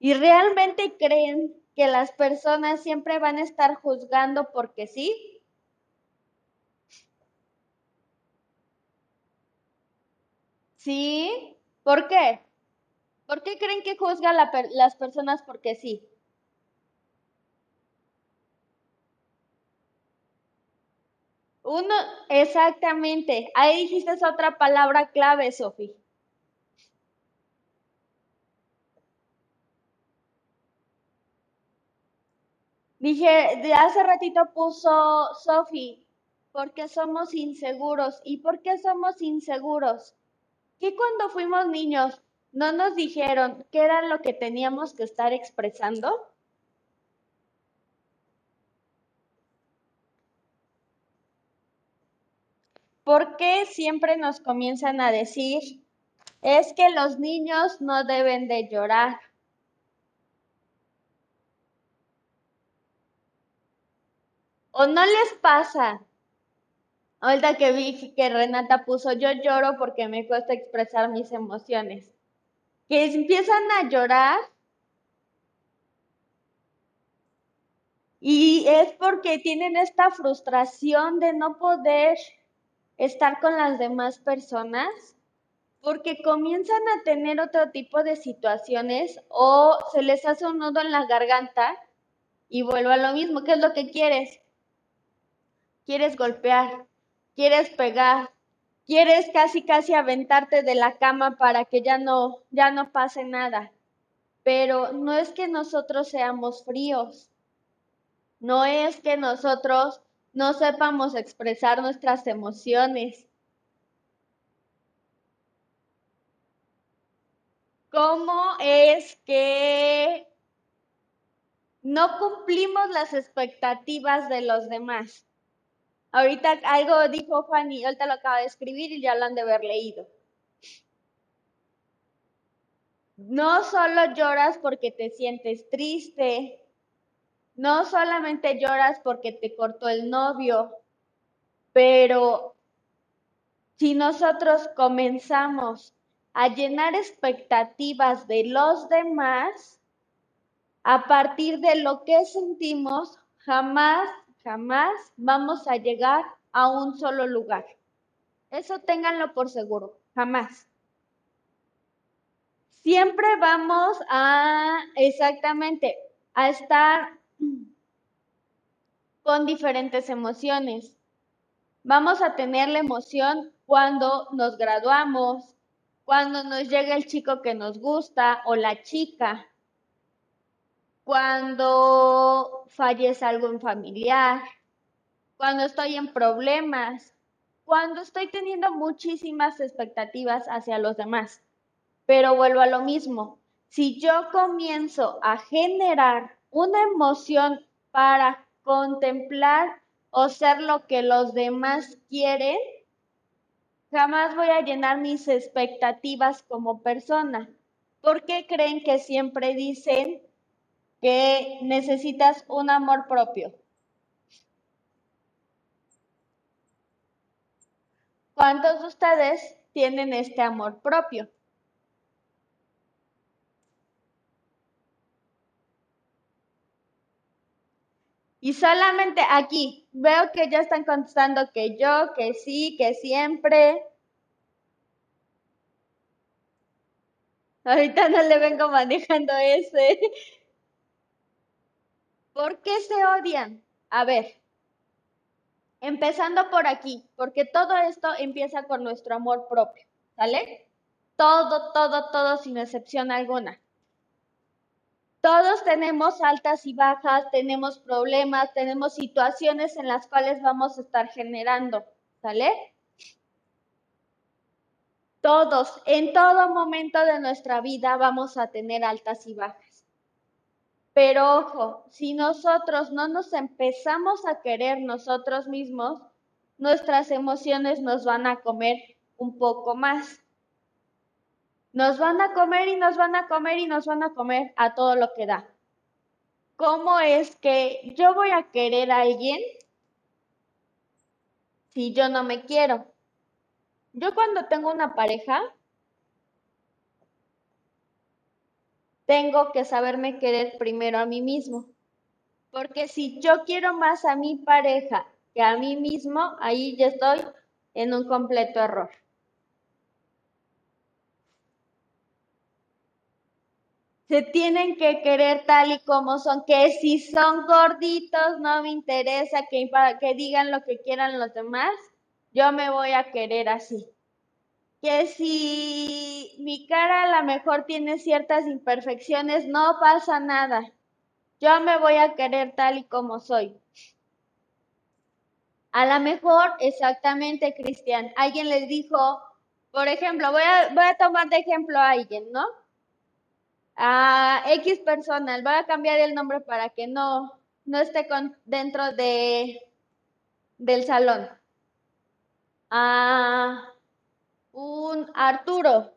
¿Y realmente creen que las personas siempre van a estar juzgando porque sí? ¿Sí? ¿Por qué? ¿Por qué creen que juzga la las personas porque sí? Uno, exactamente. Ahí dijiste esa otra palabra clave, Sofi. Dije, de hace ratito puso Sofi, porque somos inseguros. ¿Y por qué somos inseguros? Que cuando fuimos niños no nos dijeron qué era lo que teníamos que estar expresando. ¿Por qué siempre nos comienzan a decir, es que los niños no deben de llorar? ¿O no les pasa? Ahorita que vi que Renata puso, yo lloro porque me cuesta expresar mis emociones. Que empiezan a llorar y es porque tienen esta frustración de no poder estar con las demás personas, porque comienzan a tener otro tipo de situaciones o se les hace un nudo en la garganta y vuelvo a lo mismo. ¿Qué es lo que quieres? Quieres golpear, quieres pegar, quieres casi casi aventarte de la cama para que ya no ya no pase nada. Pero no es que nosotros seamos fríos. No es que nosotros no sepamos expresar nuestras emociones. ¿Cómo es que no cumplimos las expectativas de los demás? Ahorita algo dijo Fanny, ahorita lo acaba de escribir y ya lo han de haber leído. No solo lloras porque te sientes triste, no solamente lloras porque te cortó el novio, pero si nosotros comenzamos a llenar expectativas de los demás, a partir de lo que sentimos, jamás, jamás vamos a llegar a un solo lugar. Eso ténganlo por seguro, jamás. Siempre vamos a, exactamente, a estar con diferentes emociones. Vamos a tener la emoción cuando nos graduamos, cuando nos llega el chico que nos gusta o la chica, cuando fallece algún familiar, cuando estoy en problemas, cuando estoy teniendo muchísimas expectativas hacia los demás. Pero vuelvo a lo mismo, si yo comienzo a generar una emoción para contemplar o ser lo que los demás quieren, jamás voy a llenar mis expectativas como persona. ¿Por qué creen que siempre dicen que necesitas un amor propio? ¿Cuántos de ustedes tienen este amor propio? Y solamente aquí veo que ya están contestando que yo, que sí, que siempre. Ahorita no le vengo manejando ese. ¿Por qué se odian? A ver, empezando por aquí, porque todo esto empieza con nuestro amor propio, ¿sale? Todo, todo, todo sin excepción alguna. Todos tenemos altas y bajas, tenemos problemas, tenemos situaciones en las cuales vamos a estar generando, ¿sale? Todos, en todo momento de nuestra vida vamos a tener altas y bajas. Pero ojo, si nosotros no nos empezamos a querer nosotros mismos, nuestras emociones nos van a comer un poco más. Nos van a comer y nos van a comer y nos van a comer a todo lo que da. ¿Cómo es que yo voy a querer a alguien si yo no me quiero? Yo cuando tengo una pareja, tengo que saberme querer primero a mí mismo. Porque si yo quiero más a mi pareja que a mí mismo, ahí ya estoy en un completo error. Se tienen que querer tal y como son, que si son gorditos no me interesa que, que digan lo que quieran los demás, yo me voy a querer así que si mi cara a lo mejor tiene ciertas imperfecciones, no pasa nada. Yo me voy a querer tal y como soy. A lo mejor, exactamente, Cristian, alguien les dijo, por ejemplo, voy a, voy a tomar de ejemplo a alguien, ¿no? A X personal, voy a cambiar el nombre para que no, no esté con, dentro de, del salón. A un Arturo.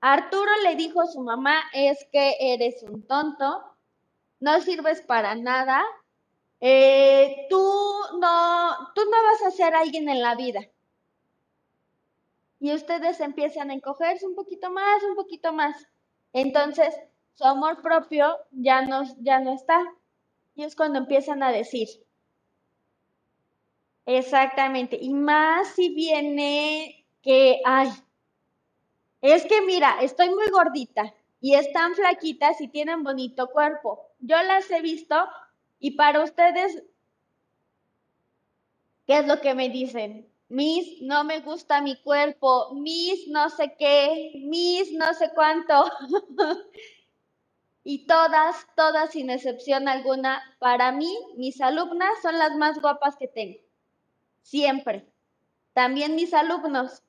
Arturo le dijo a su mamá, es que eres un tonto, no sirves para nada, eh, tú, no, tú no vas a ser alguien en la vida. Y ustedes empiezan a encogerse un poquito más, un poquito más. Entonces, su amor propio ya no, ya no está. Y es cuando empiezan a decir. Exactamente. Y más si viene que, ay, es que mira, estoy muy gordita y están flaquitas y tienen bonito cuerpo. Yo las he visto y para ustedes, ¿qué es lo que me dicen? Miss, no me gusta mi cuerpo, Miss, no sé qué, Miss, no sé cuánto. <laughs> y todas, todas sin excepción alguna, para mí, mis alumnas son las más guapas que tengo. Siempre. También mis alumnos.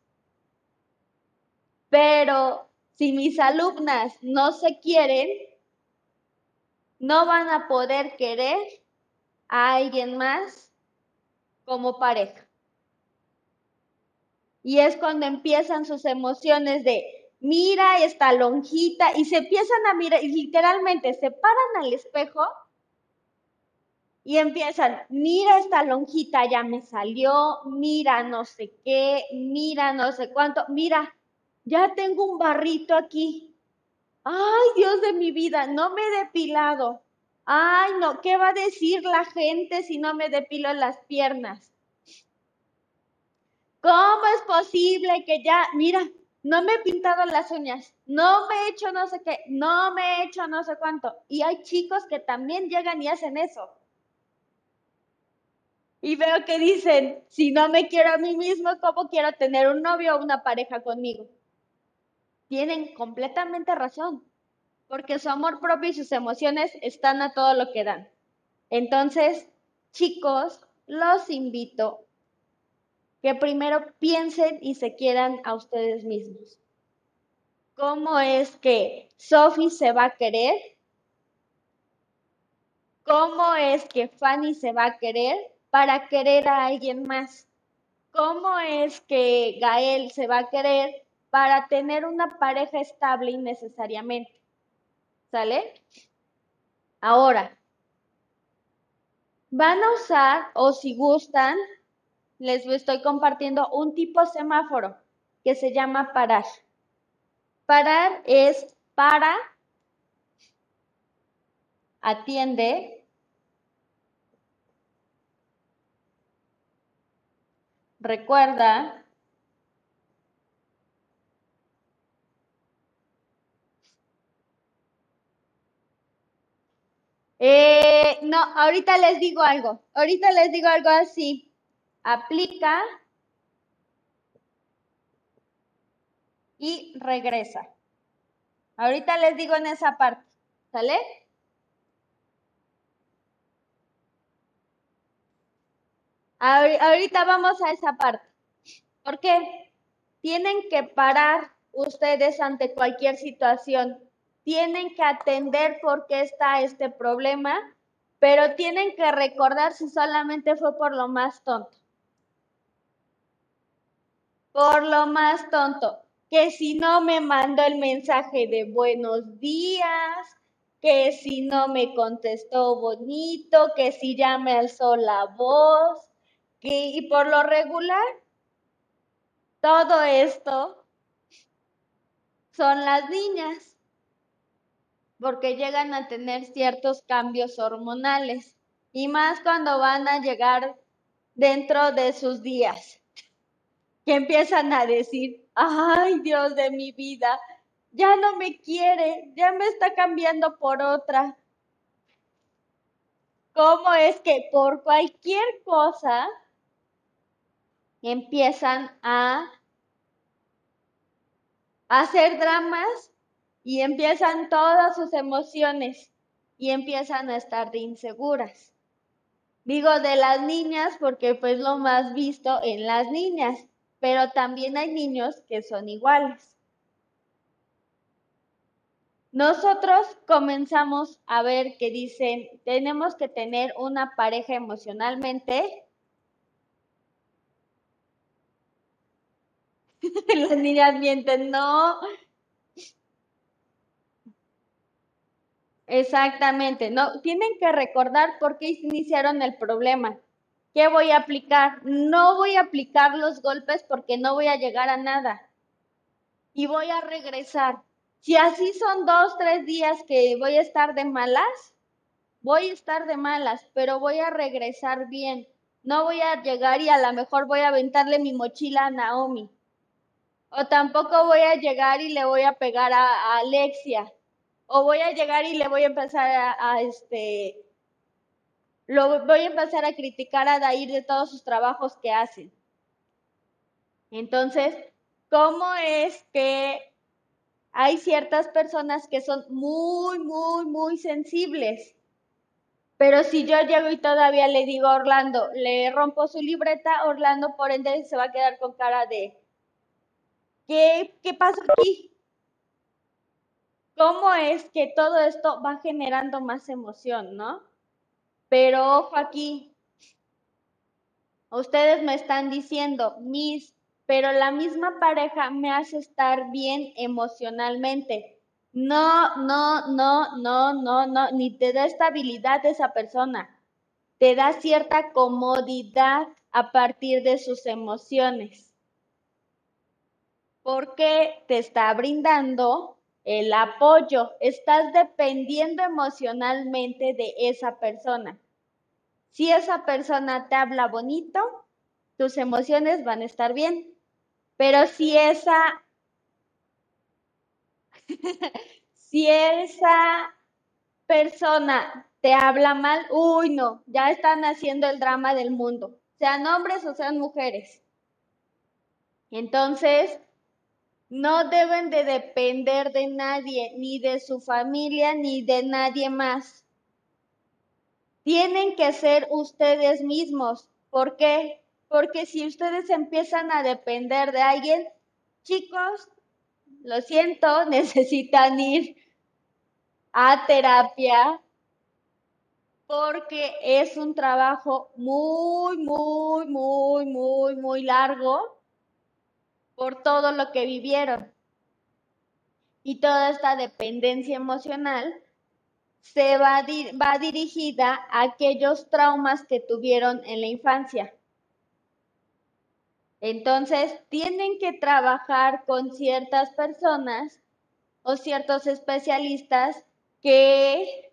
Pero si mis alumnas no se quieren, no van a poder querer a alguien más como pareja. Y es cuando empiezan sus emociones de, mira esta lonjita, y se empiezan a mirar, y literalmente se paran al espejo y empiezan, mira esta lonjita ya me salió, mira no sé qué, mira no sé cuánto, mira, ya tengo un barrito aquí. Ay, Dios de mi vida, no me he depilado. Ay, no, ¿qué va a decir la gente si no me depilo las piernas? ¿Cómo es posible que ya, mira, no me he pintado las uñas, no me he hecho no sé qué, no me he hecho no sé cuánto? Y hay chicos que también llegan y hacen eso. Y veo que dicen, si no me quiero a mí mismo, ¿cómo quiero tener un novio o una pareja conmigo? tienen completamente razón, porque su amor propio y sus emociones están a todo lo que dan. Entonces, chicos, los invito que primero piensen y se quieran a ustedes mismos. ¿Cómo es que Sophie se va a querer? ¿Cómo es que Fanny se va a querer para querer a alguien más? ¿Cómo es que Gael se va a querer para tener una pareja estable innecesariamente. ¿Sale? Ahora, van a usar, o si gustan, les estoy compartiendo un tipo semáforo que se llama parar. Parar es para, atiende, recuerda, Eh, no, ahorita les digo algo. Ahorita les digo algo así. Aplica y regresa. Ahorita les digo en esa parte. ¿Sale? Ahori- Ahorita vamos a esa parte. ¿Por qué? Tienen que parar ustedes ante cualquier situación. Tienen que atender por qué está este problema, pero tienen que recordar si solamente fue por lo más tonto. Por lo más tonto. Que si no me mandó el mensaje de buenos días, que si no me contestó bonito, que si ya me alzó la voz, que, y por lo regular, todo esto son las niñas, porque llegan a tener ciertos cambios hormonales, y más cuando van a llegar dentro de sus días, que empiezan a decir, ay Dios de mi vida, ya no me quiere, ya me está cambiando por otra. ¿Cómo es que por cualquier cosa empiezan a hacer dramas y empiezan todas sus emociones y empiezan a estar inseguras? Digo de las niñas porque pues lo más visto en las niñas, pero también hay niños que son iguales. Nosotros comenzamos a ver que dicen, tenemos que tener una pareja emocionalmente. <laughs> Las niñas mienten, no. Exactamente, no, tienen que recordar por qué iniciaron el problema. ¿Qué voy a aplicar? No voy a aplicar los golpes porque no voy a llegar a nada. Y voy a regresar. Si así son dos, tres días que voy a estar de malas, voy a estar de malas, pero voy a regresar bien. No voy a llegar y a lo mejor voy a aventarle mi mochila a Naomi. O tampoco voy a llegar y le voy a pegar a, Alexia. O voy a llegar y le voy a empezar a, a, este, lo voy a empezar a criticar a Dair de todos sus trabajos que hacen. Entonces, ¿cómo es que hay ciertas personas que son muy, muy, muy sensibles? Pero si yo llego y todavía le digo a Orlando, le rompo su libreta, Orlando por ende se va a quedar con cara de, ¿qué, qué pasó aquí? ¿Cómo es que todo esto va generando más emoción, no? Pero ojo aquí, ustedes me están diciendo, Miss, pero la misma pareja me hace estar bien emocionalmente. No, no, no, no, no, no, ni te da estabilidad esa persona. Te da cierta comodidad a partir de sus emociones. Porque te está brindando el apoyo. Estás dependiendo emocionalmente de esa persona. Si esa persona te habla bonito, tus emociones van a estar bien. Pero si esa, <laughs> si esa persona te habla mal, uy, no, ya están haciendo el drama del mundo, sean hombres o sean mujeres. Entonces, no deben de depender de nadie, ni de su familia, ni de nadie más. Tienen que ser ustedes mismos. ¿Por qué? Porque si ustedes empiezan a depender de alguien, chicos, lo siento, <laughs> necesitan ir a terapia porque es un trabajo muy, muy, muy, muy, muy largo por todo lo que vivieron. Y toda esta dependencia emocional se va, va dirigida a aquellos traumas que tuvieron en la infancia. Entonces, tienen que trabajar con ciertas personas o ciertos especialistas que,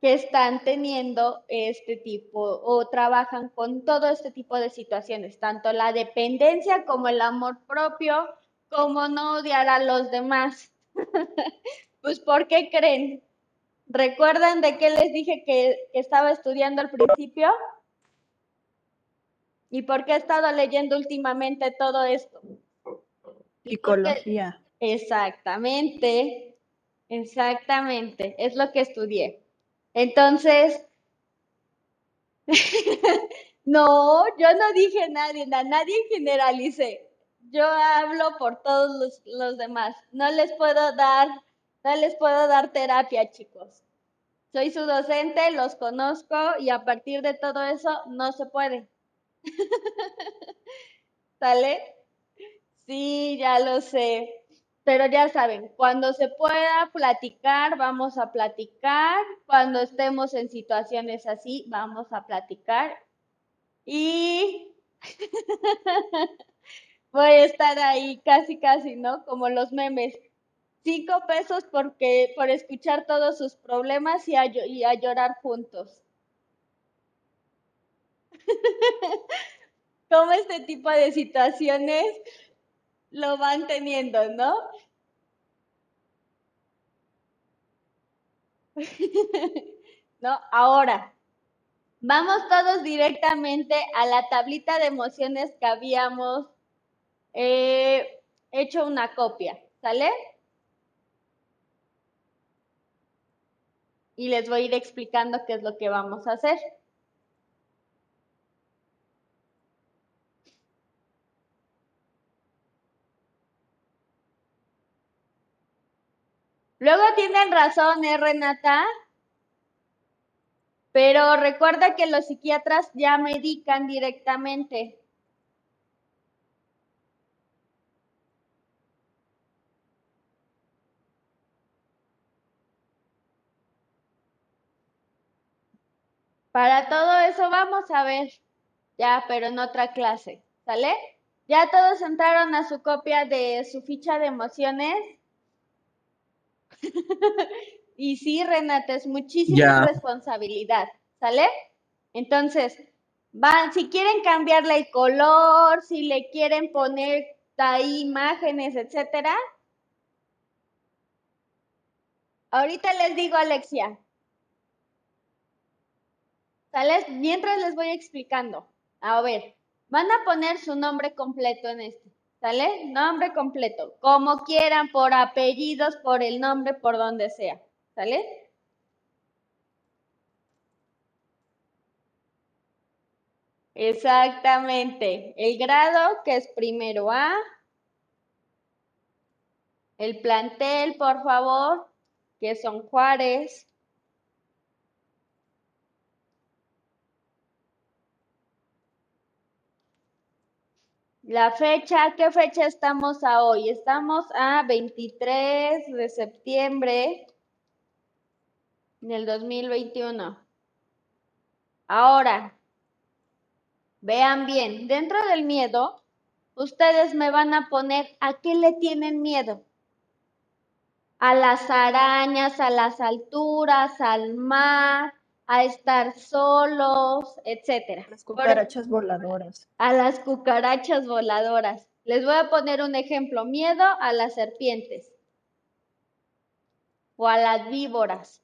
que están teniendo este tipo o trabajan con todo este tipo de situaciones, tanto la dependencia como el amor propio, como no odiar a los demás. <laughs> pues, ¿por qué creen? ¿Recuerdan de qué les dije que, que estaba estudiando al principio? ¿Y por qué he estado leyendo últimamente todo esto? Psicología. Exactamente, exactamente, es lo que estudié. Entonces, <laughs> no, yo no dije nadie, a nadie generalicé. Yo hablo por todos los, los demás. No les puedo dar, no les puedo dar terapia, chicos. Soy su docente, los conozco y a partir de todo eso no se puede. <laughs> ¿Sale? Sí, ya lo sé. Pero ya saben, cuando se pueda platicar, vamos a platicar. Cuando estemos en situaciones así, vamos a platicar. Y <laughs> voy a estar ahí casi, casi, ¿no? Como los memes. Cinco pesos porque, por escuchar todos sus problemas y a, y a llorar juntos. <laughs> Como este tipo de situaciones lo van teniendo, ¿no? <laughs> ¿No? Ahora, vamos todos directamente a la tablita de emociones que habíamos eh, hecho una copia, ¿sale? Y les voy a ir explicando qué es lo que vamos a hacer. Luego tienen razón, ¿eh, Renata? Pero recuerda que los psiquiatras ya medican directamente. Para todo eso vamos a ver, ya, pero en otra clase, ¿sale? ¿Ya todos entraron a su copia de su ficha de emociones? <laughs> Y sí, Renata, es muchísima responsabilidad, ¿sale? Entonces, van, si quieren cambiarle el color, si le quieren poner ahí imágenes, etcétera. Ahorita les digo, Alexia. ¿Sale? Mientras les voy explicando. A ver, van a poner su nombre completo en este. ¿Sale? Nombre completo. Como quieran, por apellidos, por el nombre, por donde sea. ¿Sale? Exactamente. El grado, que es primero A. El plantel, por favor, que son Juárez. La fecha, ¿qué fecha estamos a hoy? Estamos a 23 de septiembre del 2021. Ahora, vean bien, dentro del miedo, ustedes me van a poner a qué le tienen miedo. A las arañas, a las alturas, al mar, a estar solos, etcétera. Las cucarachas voladoras. A las cucarachas voladoras. Les voy a poner un ejemplo. Miedo a las serpientes. O a las víboras.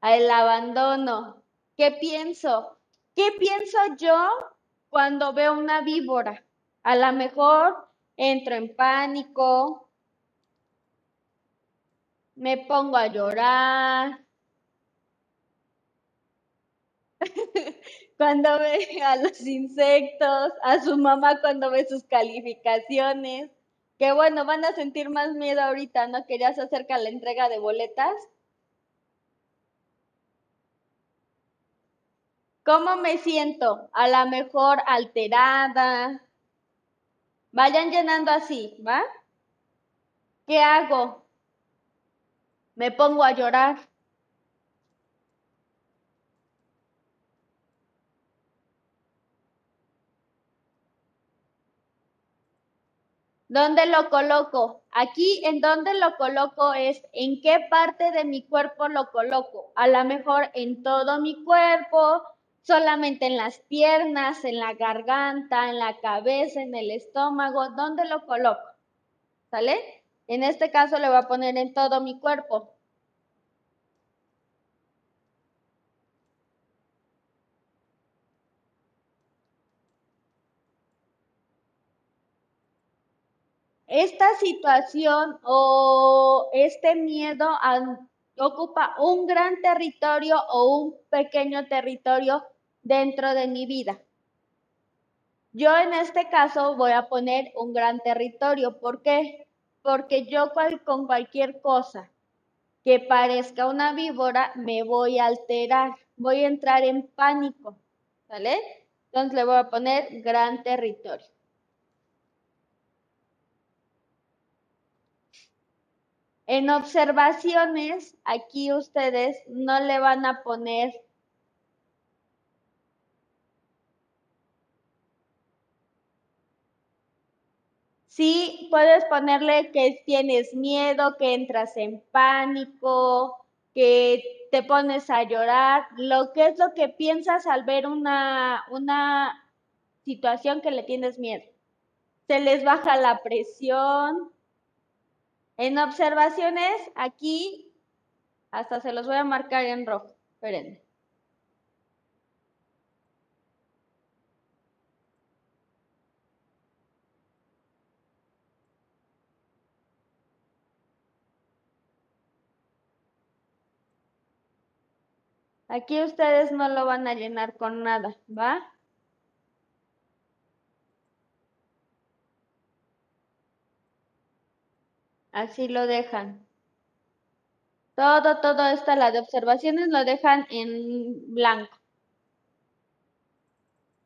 Al abandono. ¿Qué pienso? ¿Qué pienso yo cuando veo una víbora? A lo mejor entro en pánico. Me pongo a llorar. Cuando ve a los insectos, a su mamá cuando ve sus calificaciones, que bueno, van a sentir más miedo ahorita, ¿no? Que ya se acerca la entrega de boletas. ¿Cómo me siento? A lo mejor alterada. Vayan llenando así, ¿va? ¿Qué hago? Me pongo a llorar. ¿Dónde lo coloco? Aquí en dónde lo coloco es en qué parte de mi cuerpo lo coloco. A lo mejor en todo mi cuerpo, solamente en las piernas, en la garganta, en la cabeza, en el estómago. ¿Dónde lo coloco? ¿Sale? En este caso le voy a poner en todo mi cuerpo. Esta situación o este miedo ocupa un gran territorio o un pequeño territorio dentro de mi vida. Yo en este caso voy a poner un gran territorio. ¿Por qué? Porque yo cual- con cualquier cosa que parezca una víbora me voy a alterar, voy a entrar en pánico, ¿sale? Entonces le voy a poner gran territorio. En observaciones, aquí ustedes no le van a poner Sí, puedes ponerle que tienes miedo, que entras en pánico, que te pones a llorar, lo que es lo que piensas al ver una, una situación que le tienes miedo. Se les baja la presión. En observaciones, aquí, hasta se los voy a marcar en rojo. Espérenme. Aquí ustedes no lo van a llenar con nada, ¿va? Así lo dejan. Todo, todo esto, la de observaciones, lo dejan en blanco.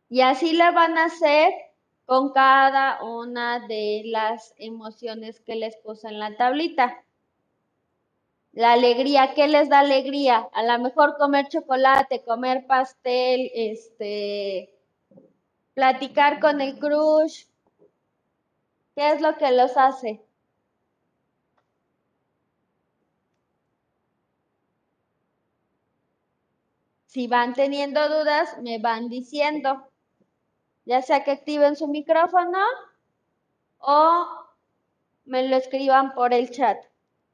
Y así le van a hacer con cada una de las emociones que les puse en la tablita. La alegría, ¿qué les da alegría? A lo mejor comer chocolate, comer pastel, este, platicar con el crush. ¿Qué es lo que los hace? Si van teniendo dudas, me van diciendo, ya sea que activen su micrófono o me lo escriban por el chat.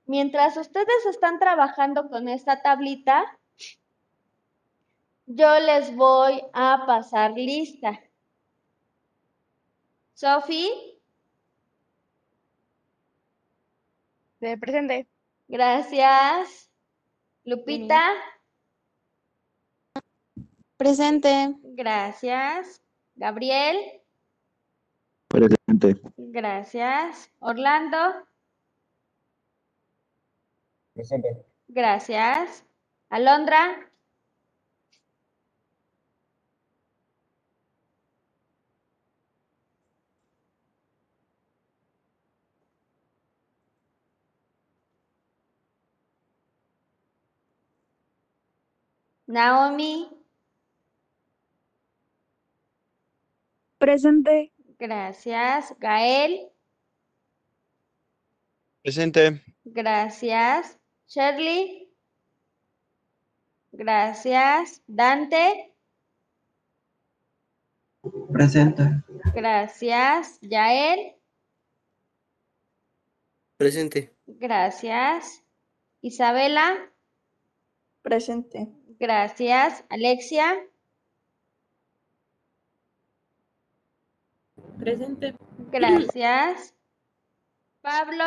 Mientras ustedes están trabajando con esta tablita, yo les voy a pasar lista. Sofi, De presente. gracias. Lupita, Presente. gracias. Gabriel, Presente. gracias. Orlando, Presente. gracias. Alondra, Naomi, Presente. gracias. Gael, Presente. gracias. Shirley, gracias. Dante, Presente. gracias. Yael, Presente. gracias. Isabela, Presente. gracias. Alexia, Presente. gracias. <clears throat> Pablo,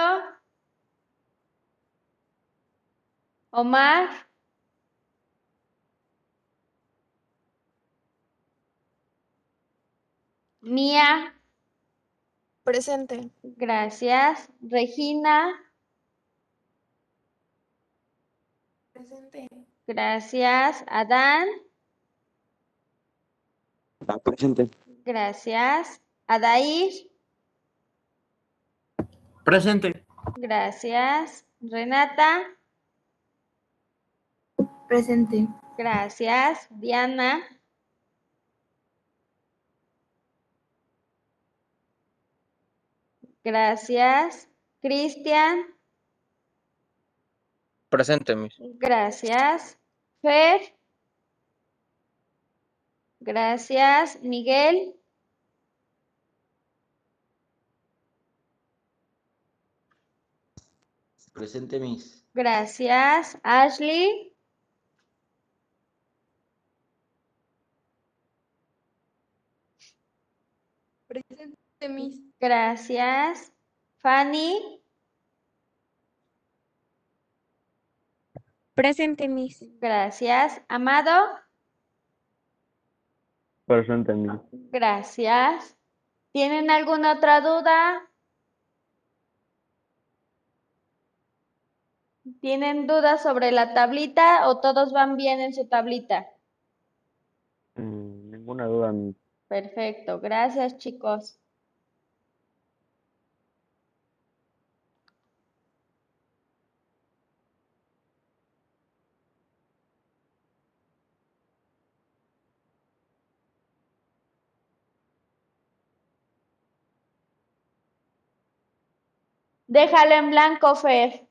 Omar, Mía, Presente. gracias. Regina, Presente. gracias. Adán, Ah, Presente. gracias. Adair, Presente. gracias. Renata, Presente. gracias. Diana, gracias. Cristian, Presente, gracias. Fer, gracias. Miguel, Presente, Miss. gracias. Ashley, Presente, Miss. gracias. Fanny, Presente, Miss. gracias. Amado, Presente, Miss. gracias. ¿Tienen alguna otra duda? ¿Tienen dudas sobre la tablita o todos van bien en su tablita? Mm, ninguna duda. Perfecto, gracias chicos. Déjalo en blanco, Fer.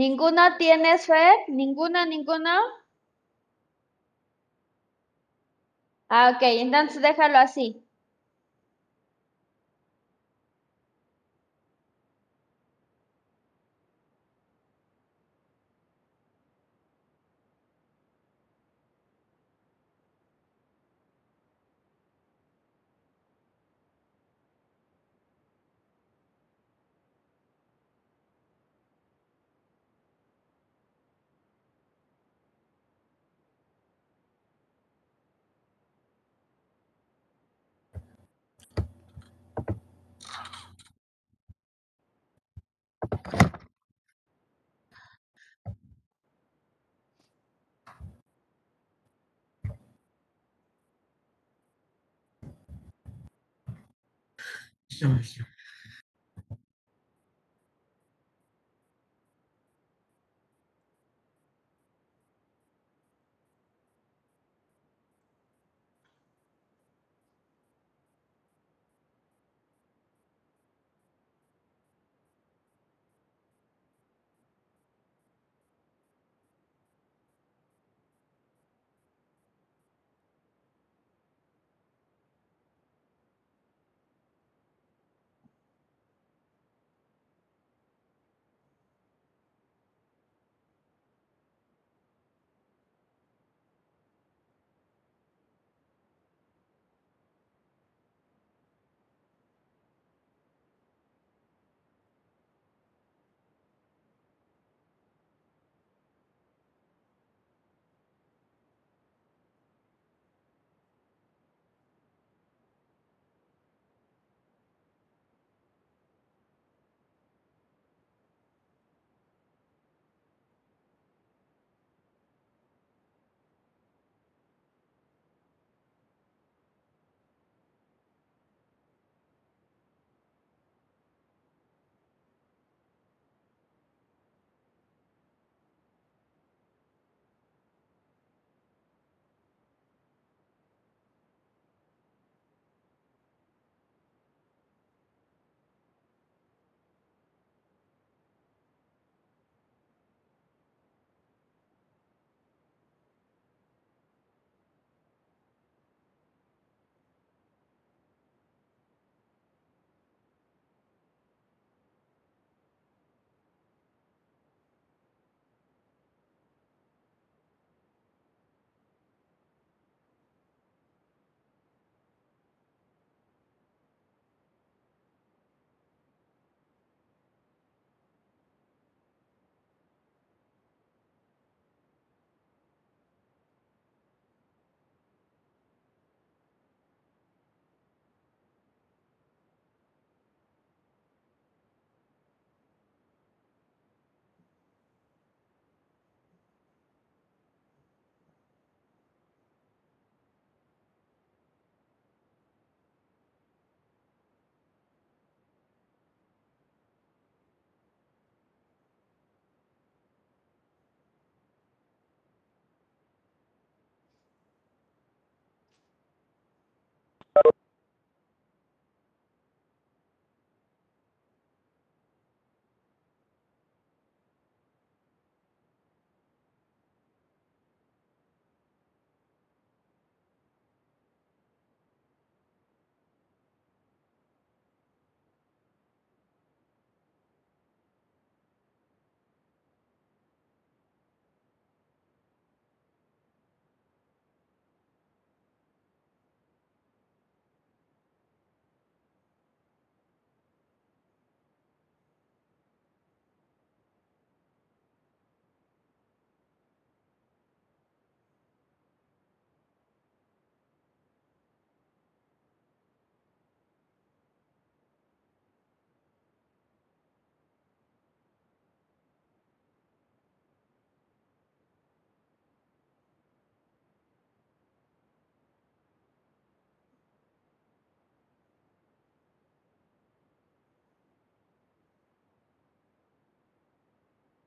¿Ninguno tienes, Fer? ¿Ninguno, ninguno? Ah, ok, entonces déjalo así. 行行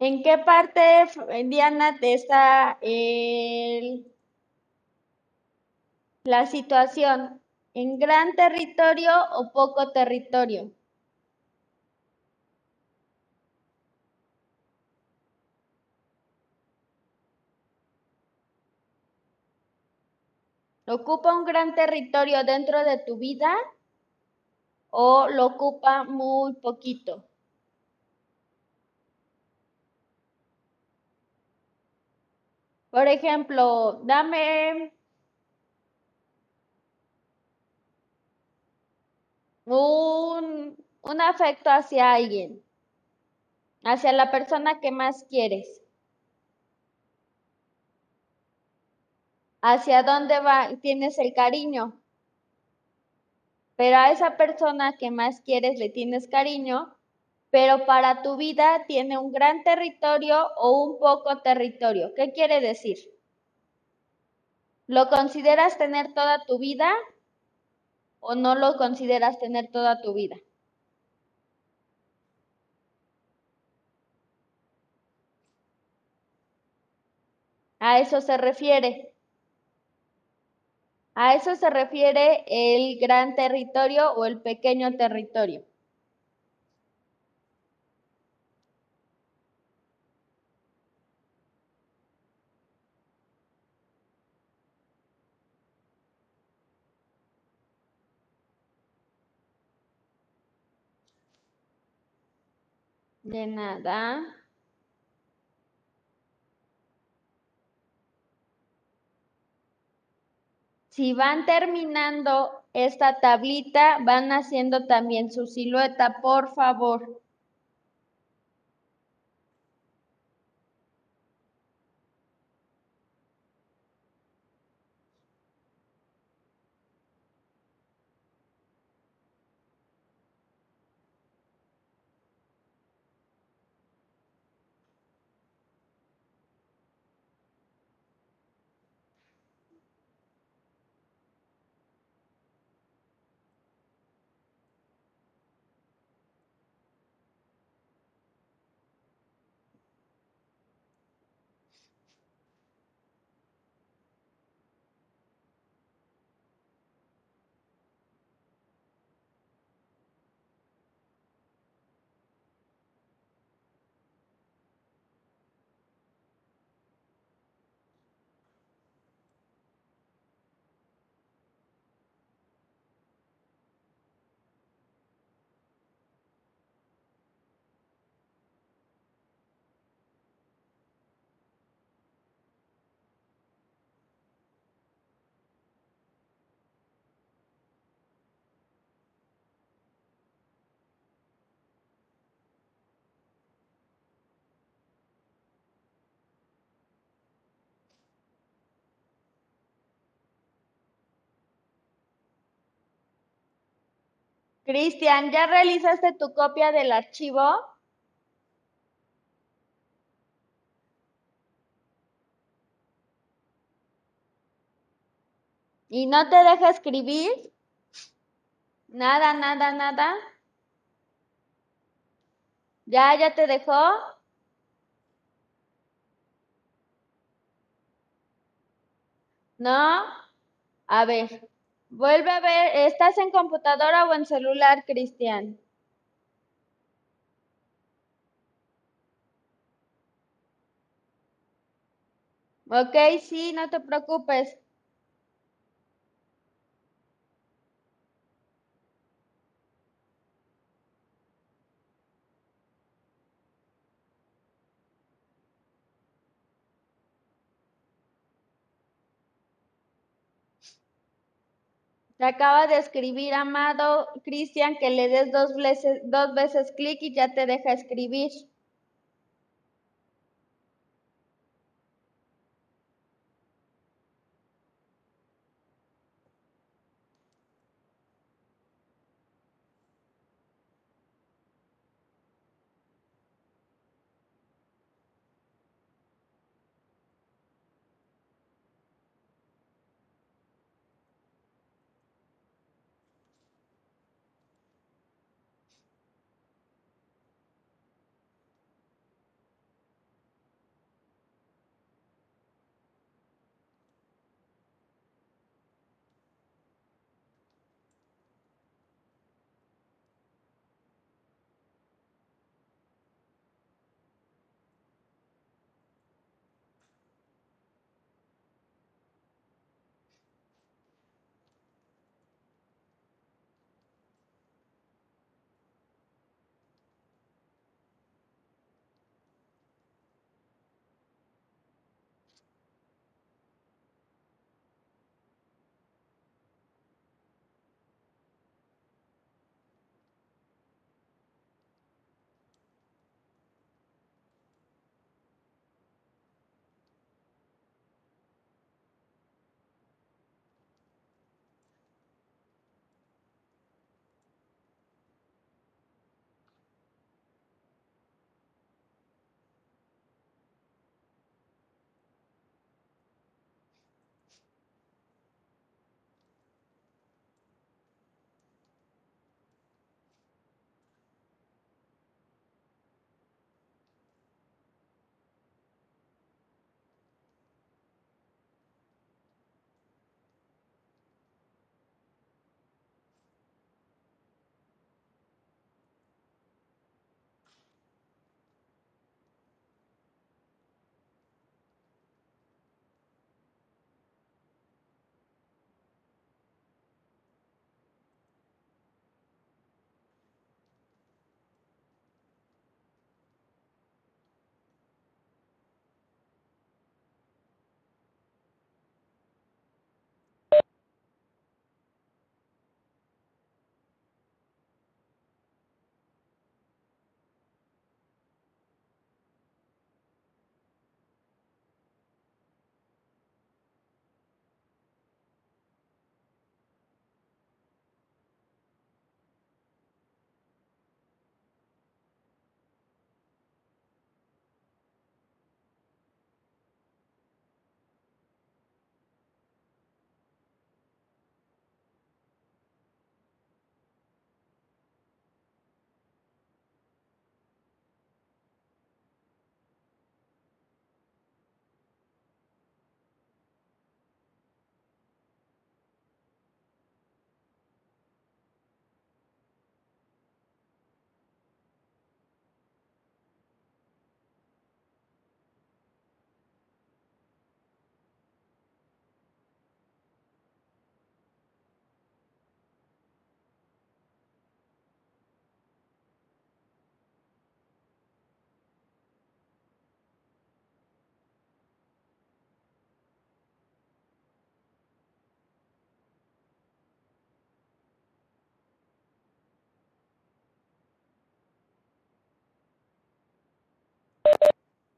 ¿En qué parte, Diana, te está el- la situación? ¿En gran territorio o poco territorio? ¿Ocupa un gran territorio dentro de tu vida o lo ocupa muy poquito? Por ejemplo, dame un, un afecto hacia alguien, hacia la persona que más quieres. ¿Hacia dónde va? Tienes el cariño. Pero a esa persona que más quieres le tienes cariño, pero para tu vida tiene un gran territorio o un poco territorio. ¿Qué quiere decir? ¿Lo consideras tener toda tu vida o no lo consideras tener toda tu vida? A eso se refiere. A eso se refiere el gran territorio o el pequeño territorio. De nada. Si van terminando esta tablita, van haciendo también su silueta, por favor. Cristian, ¿ya realizaste tu copia del archivo? ¿Y no te deja escribir? Nada, nada, nada. ¿Ya, ya te dejó? ¿No? A ver, vuelve a ver, ¿estás en computadora o en celular, Cristian? Ok, sí, no te preocupes. Te acaba de escribir, amado Cristian, que le des dos veces, dos veces clic y ya te deja escribir.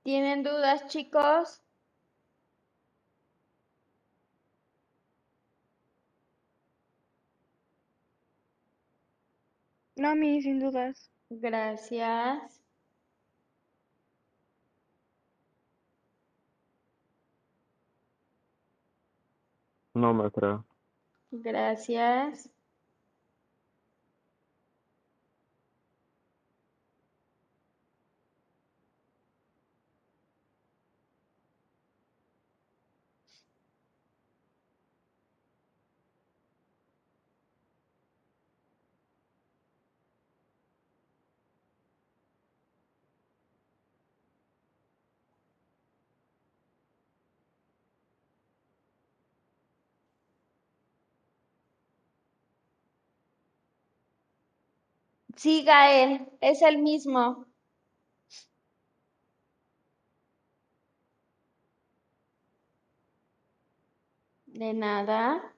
¿Tienen dudas, chicos? No, a mí, sin dudas. Gracias. No, maestra. Gracias. Sí, Gael, es el mismo. De nada.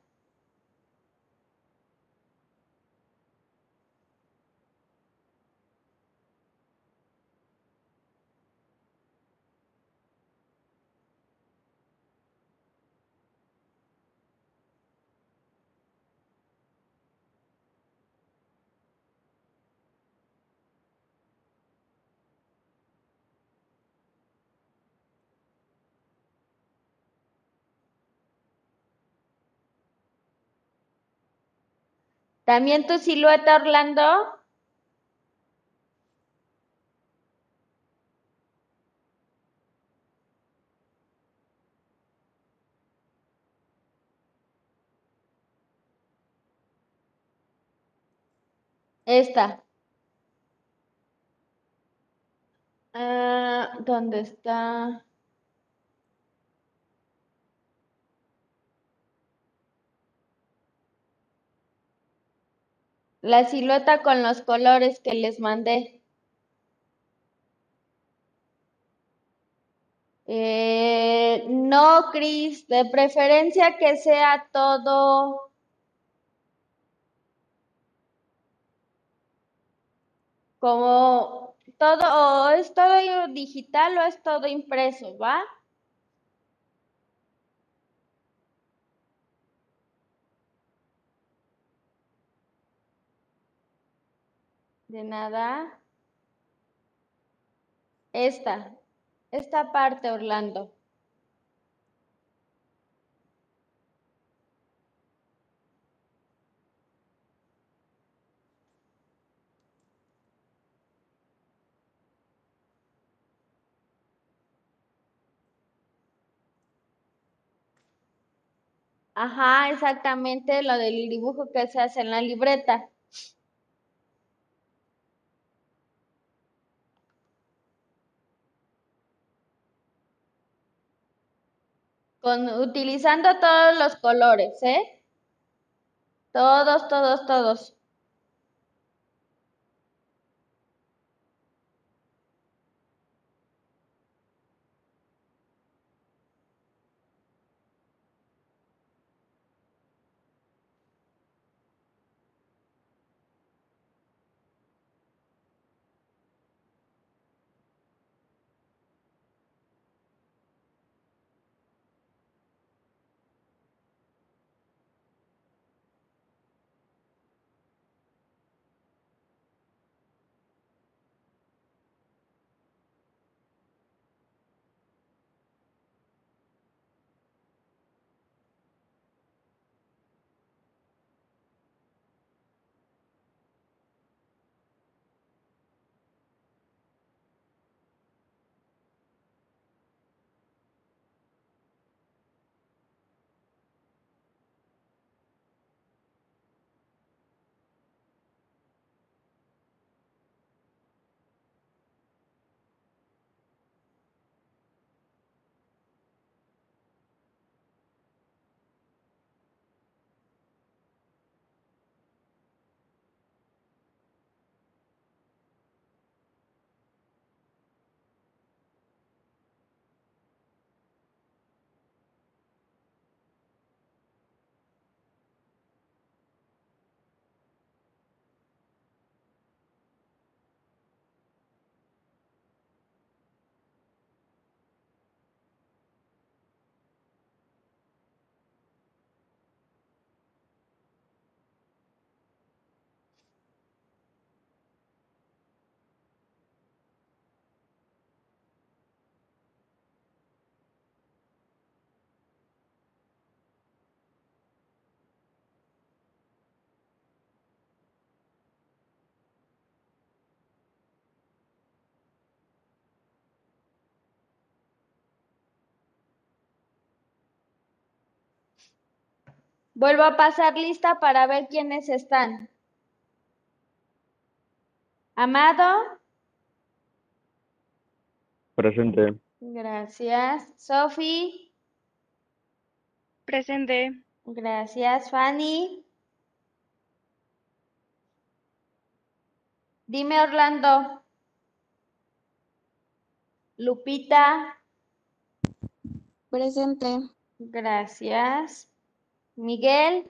¿También tu silueta, Orlando? Esta. Ah, ¿dónde está? La silueta con los colores que les mandé. Eh, no, Cris, de preferencia que sea todo como todo, o es todo digital o es todo impreso, ¿va? De nada. Esta, esta parte, Orlando. Ajá, exactamente lo del dibujo que se hace en la libreta. Con, utilizando todos los colores, ¿eh? Todos, todos, todos. Vuelvo a pasar lista para ver quiénes están. Amado, Presente. gracias. Sofi, Presente. gracias. Fanny, dime Orlando. Lupita, Presente. gracias. Miguel.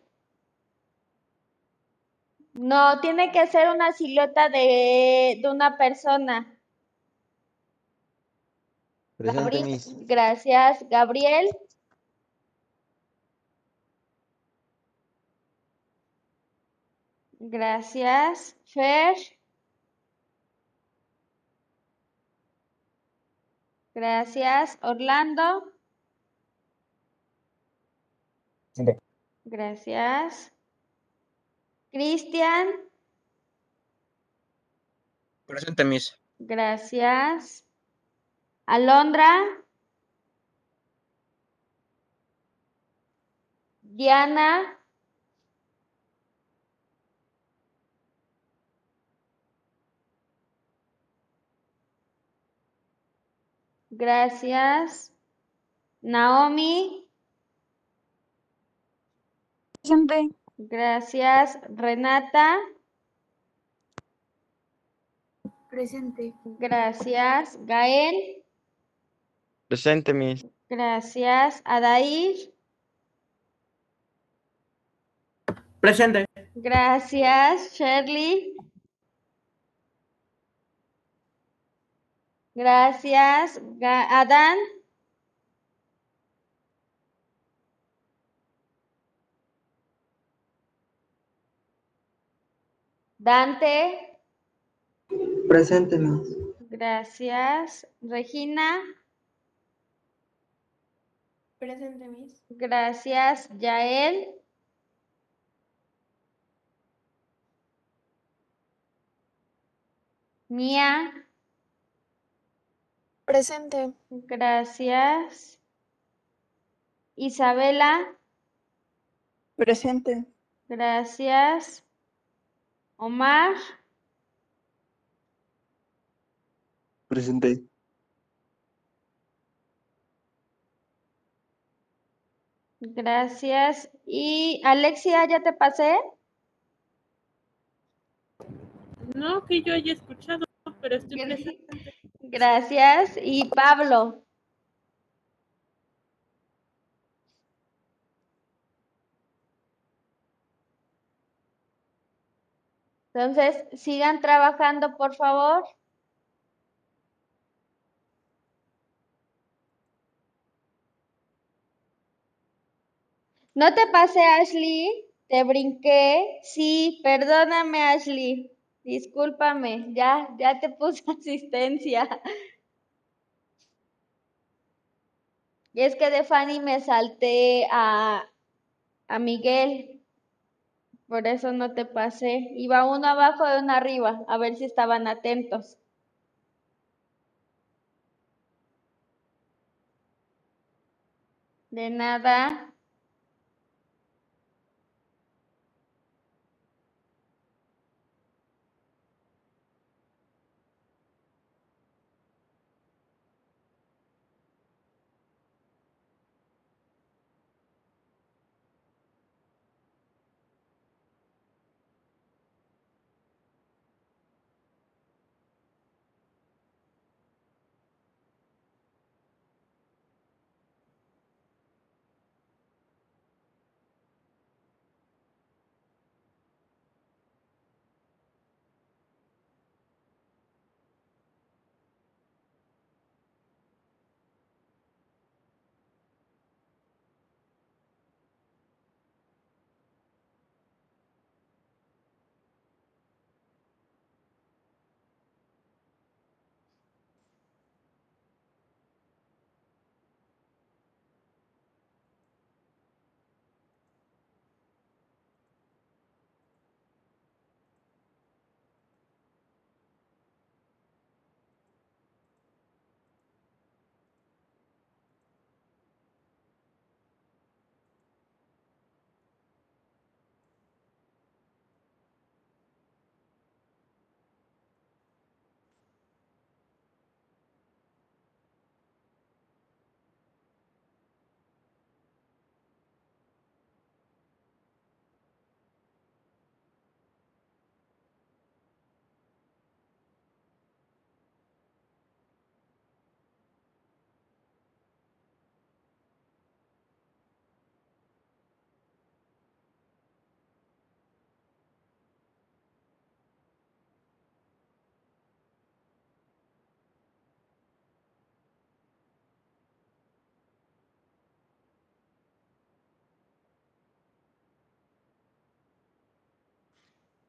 No, tiene que ser una silueta de, de una persona. Presente. Gracias. Gabriel. Gracias. Fer. Gracias. Orlando. Gracias. Cristian. Presente, Miss. Gracias. Alondra. Diana. Gracias. Naomi. Presente. Gracias. Renata. Presente. Gracias. Gael. Presente, Miss. Gracias. Adair. Presente. Gracias. Shirley. Gracias. Adán. Dante. Presente. Gracias. Regina. Presente, Miss. Gracias. Yael. Mía. Presente. Gracias. Isabela. Presente. Gracias. Omar. Presente. Gracias. Y Alexia, ¿ya te pasé? No que yo haya escuchado, pero estoy presente. Gracias. Y Pablo. Entonces, sigan trabajando, por favor. ¿No te pasé, Ashley? Te brinqué. Sí, perdóname, Ashley. Discúlpame, ya, ya te puse <laughs> asistencia. Y es que de Fanny me salté a, a Miguel. Por eso no te pasé. Iba uno abajo y uno arriba, a ver si estaban atentos. De nada.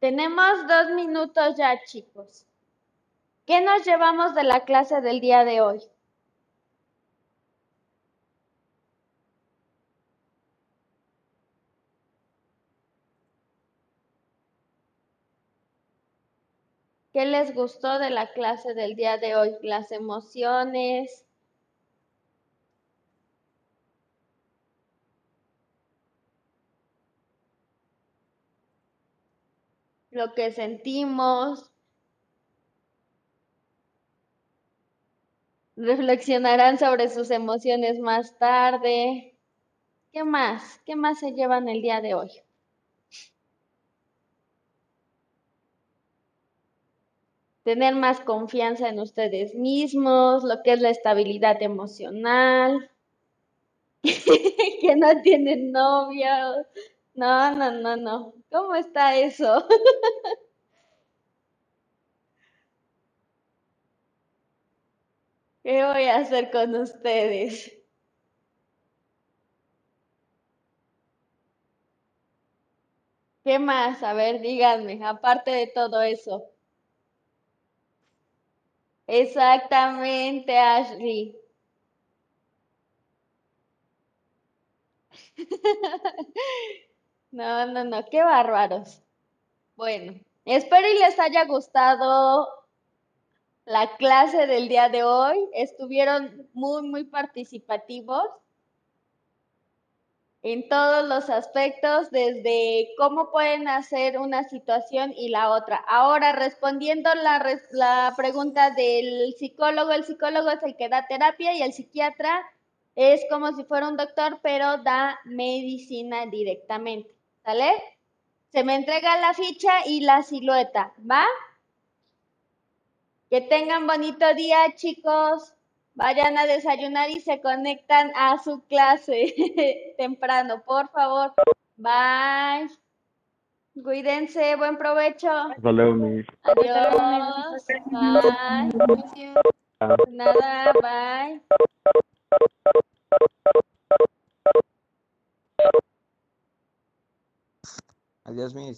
Tenemos dos minutos ya, chicos. ¿Qué nos llevamos de la clase del día de hoy? ¿Qué les gustó de la clase del día de hoy? Las emociones. Lo que sentimos. Reflexionarán sobre sus emociones más tarde. ¿Qué más? ¿Qué más se llevan el día de hoy? tener más confianza en ustedes mismos, lo que es la estabilidad emocional, <laughs> que no tienen novio. No, no, no, no. ¿Cómo está eso? <laughs> ¿Qué voy a hacer con ustedes? ¿Qué más? A ver, díganme, aparte de todo eso. Exactamente, Ashley. <laughs> No, no, no, qué bárbaros. Bueno, espero y les haya gustado la clase del día de hoy. Estuvieron muy, muy participativos en todos los aspectos, desde cómo pueden hacer una situación y la otra. Ahora, respondiendo la, la pregunta del psicólogo, el psicólogo es el que da terapia y el psiquiatra es como si fuera un doctor, pero da medicina directamente. ¿Sale? Se me entrega la ficha y la silueta, ¿va? Que tengan bonito día, chicos. Vayan a desayunar y se conectan a su clase <laughs> temprano, por favor. Bye. Cuídense, buen provecho. Hasta luego, mis. Adiós. Bye. Nada, bye. Adiós, mis.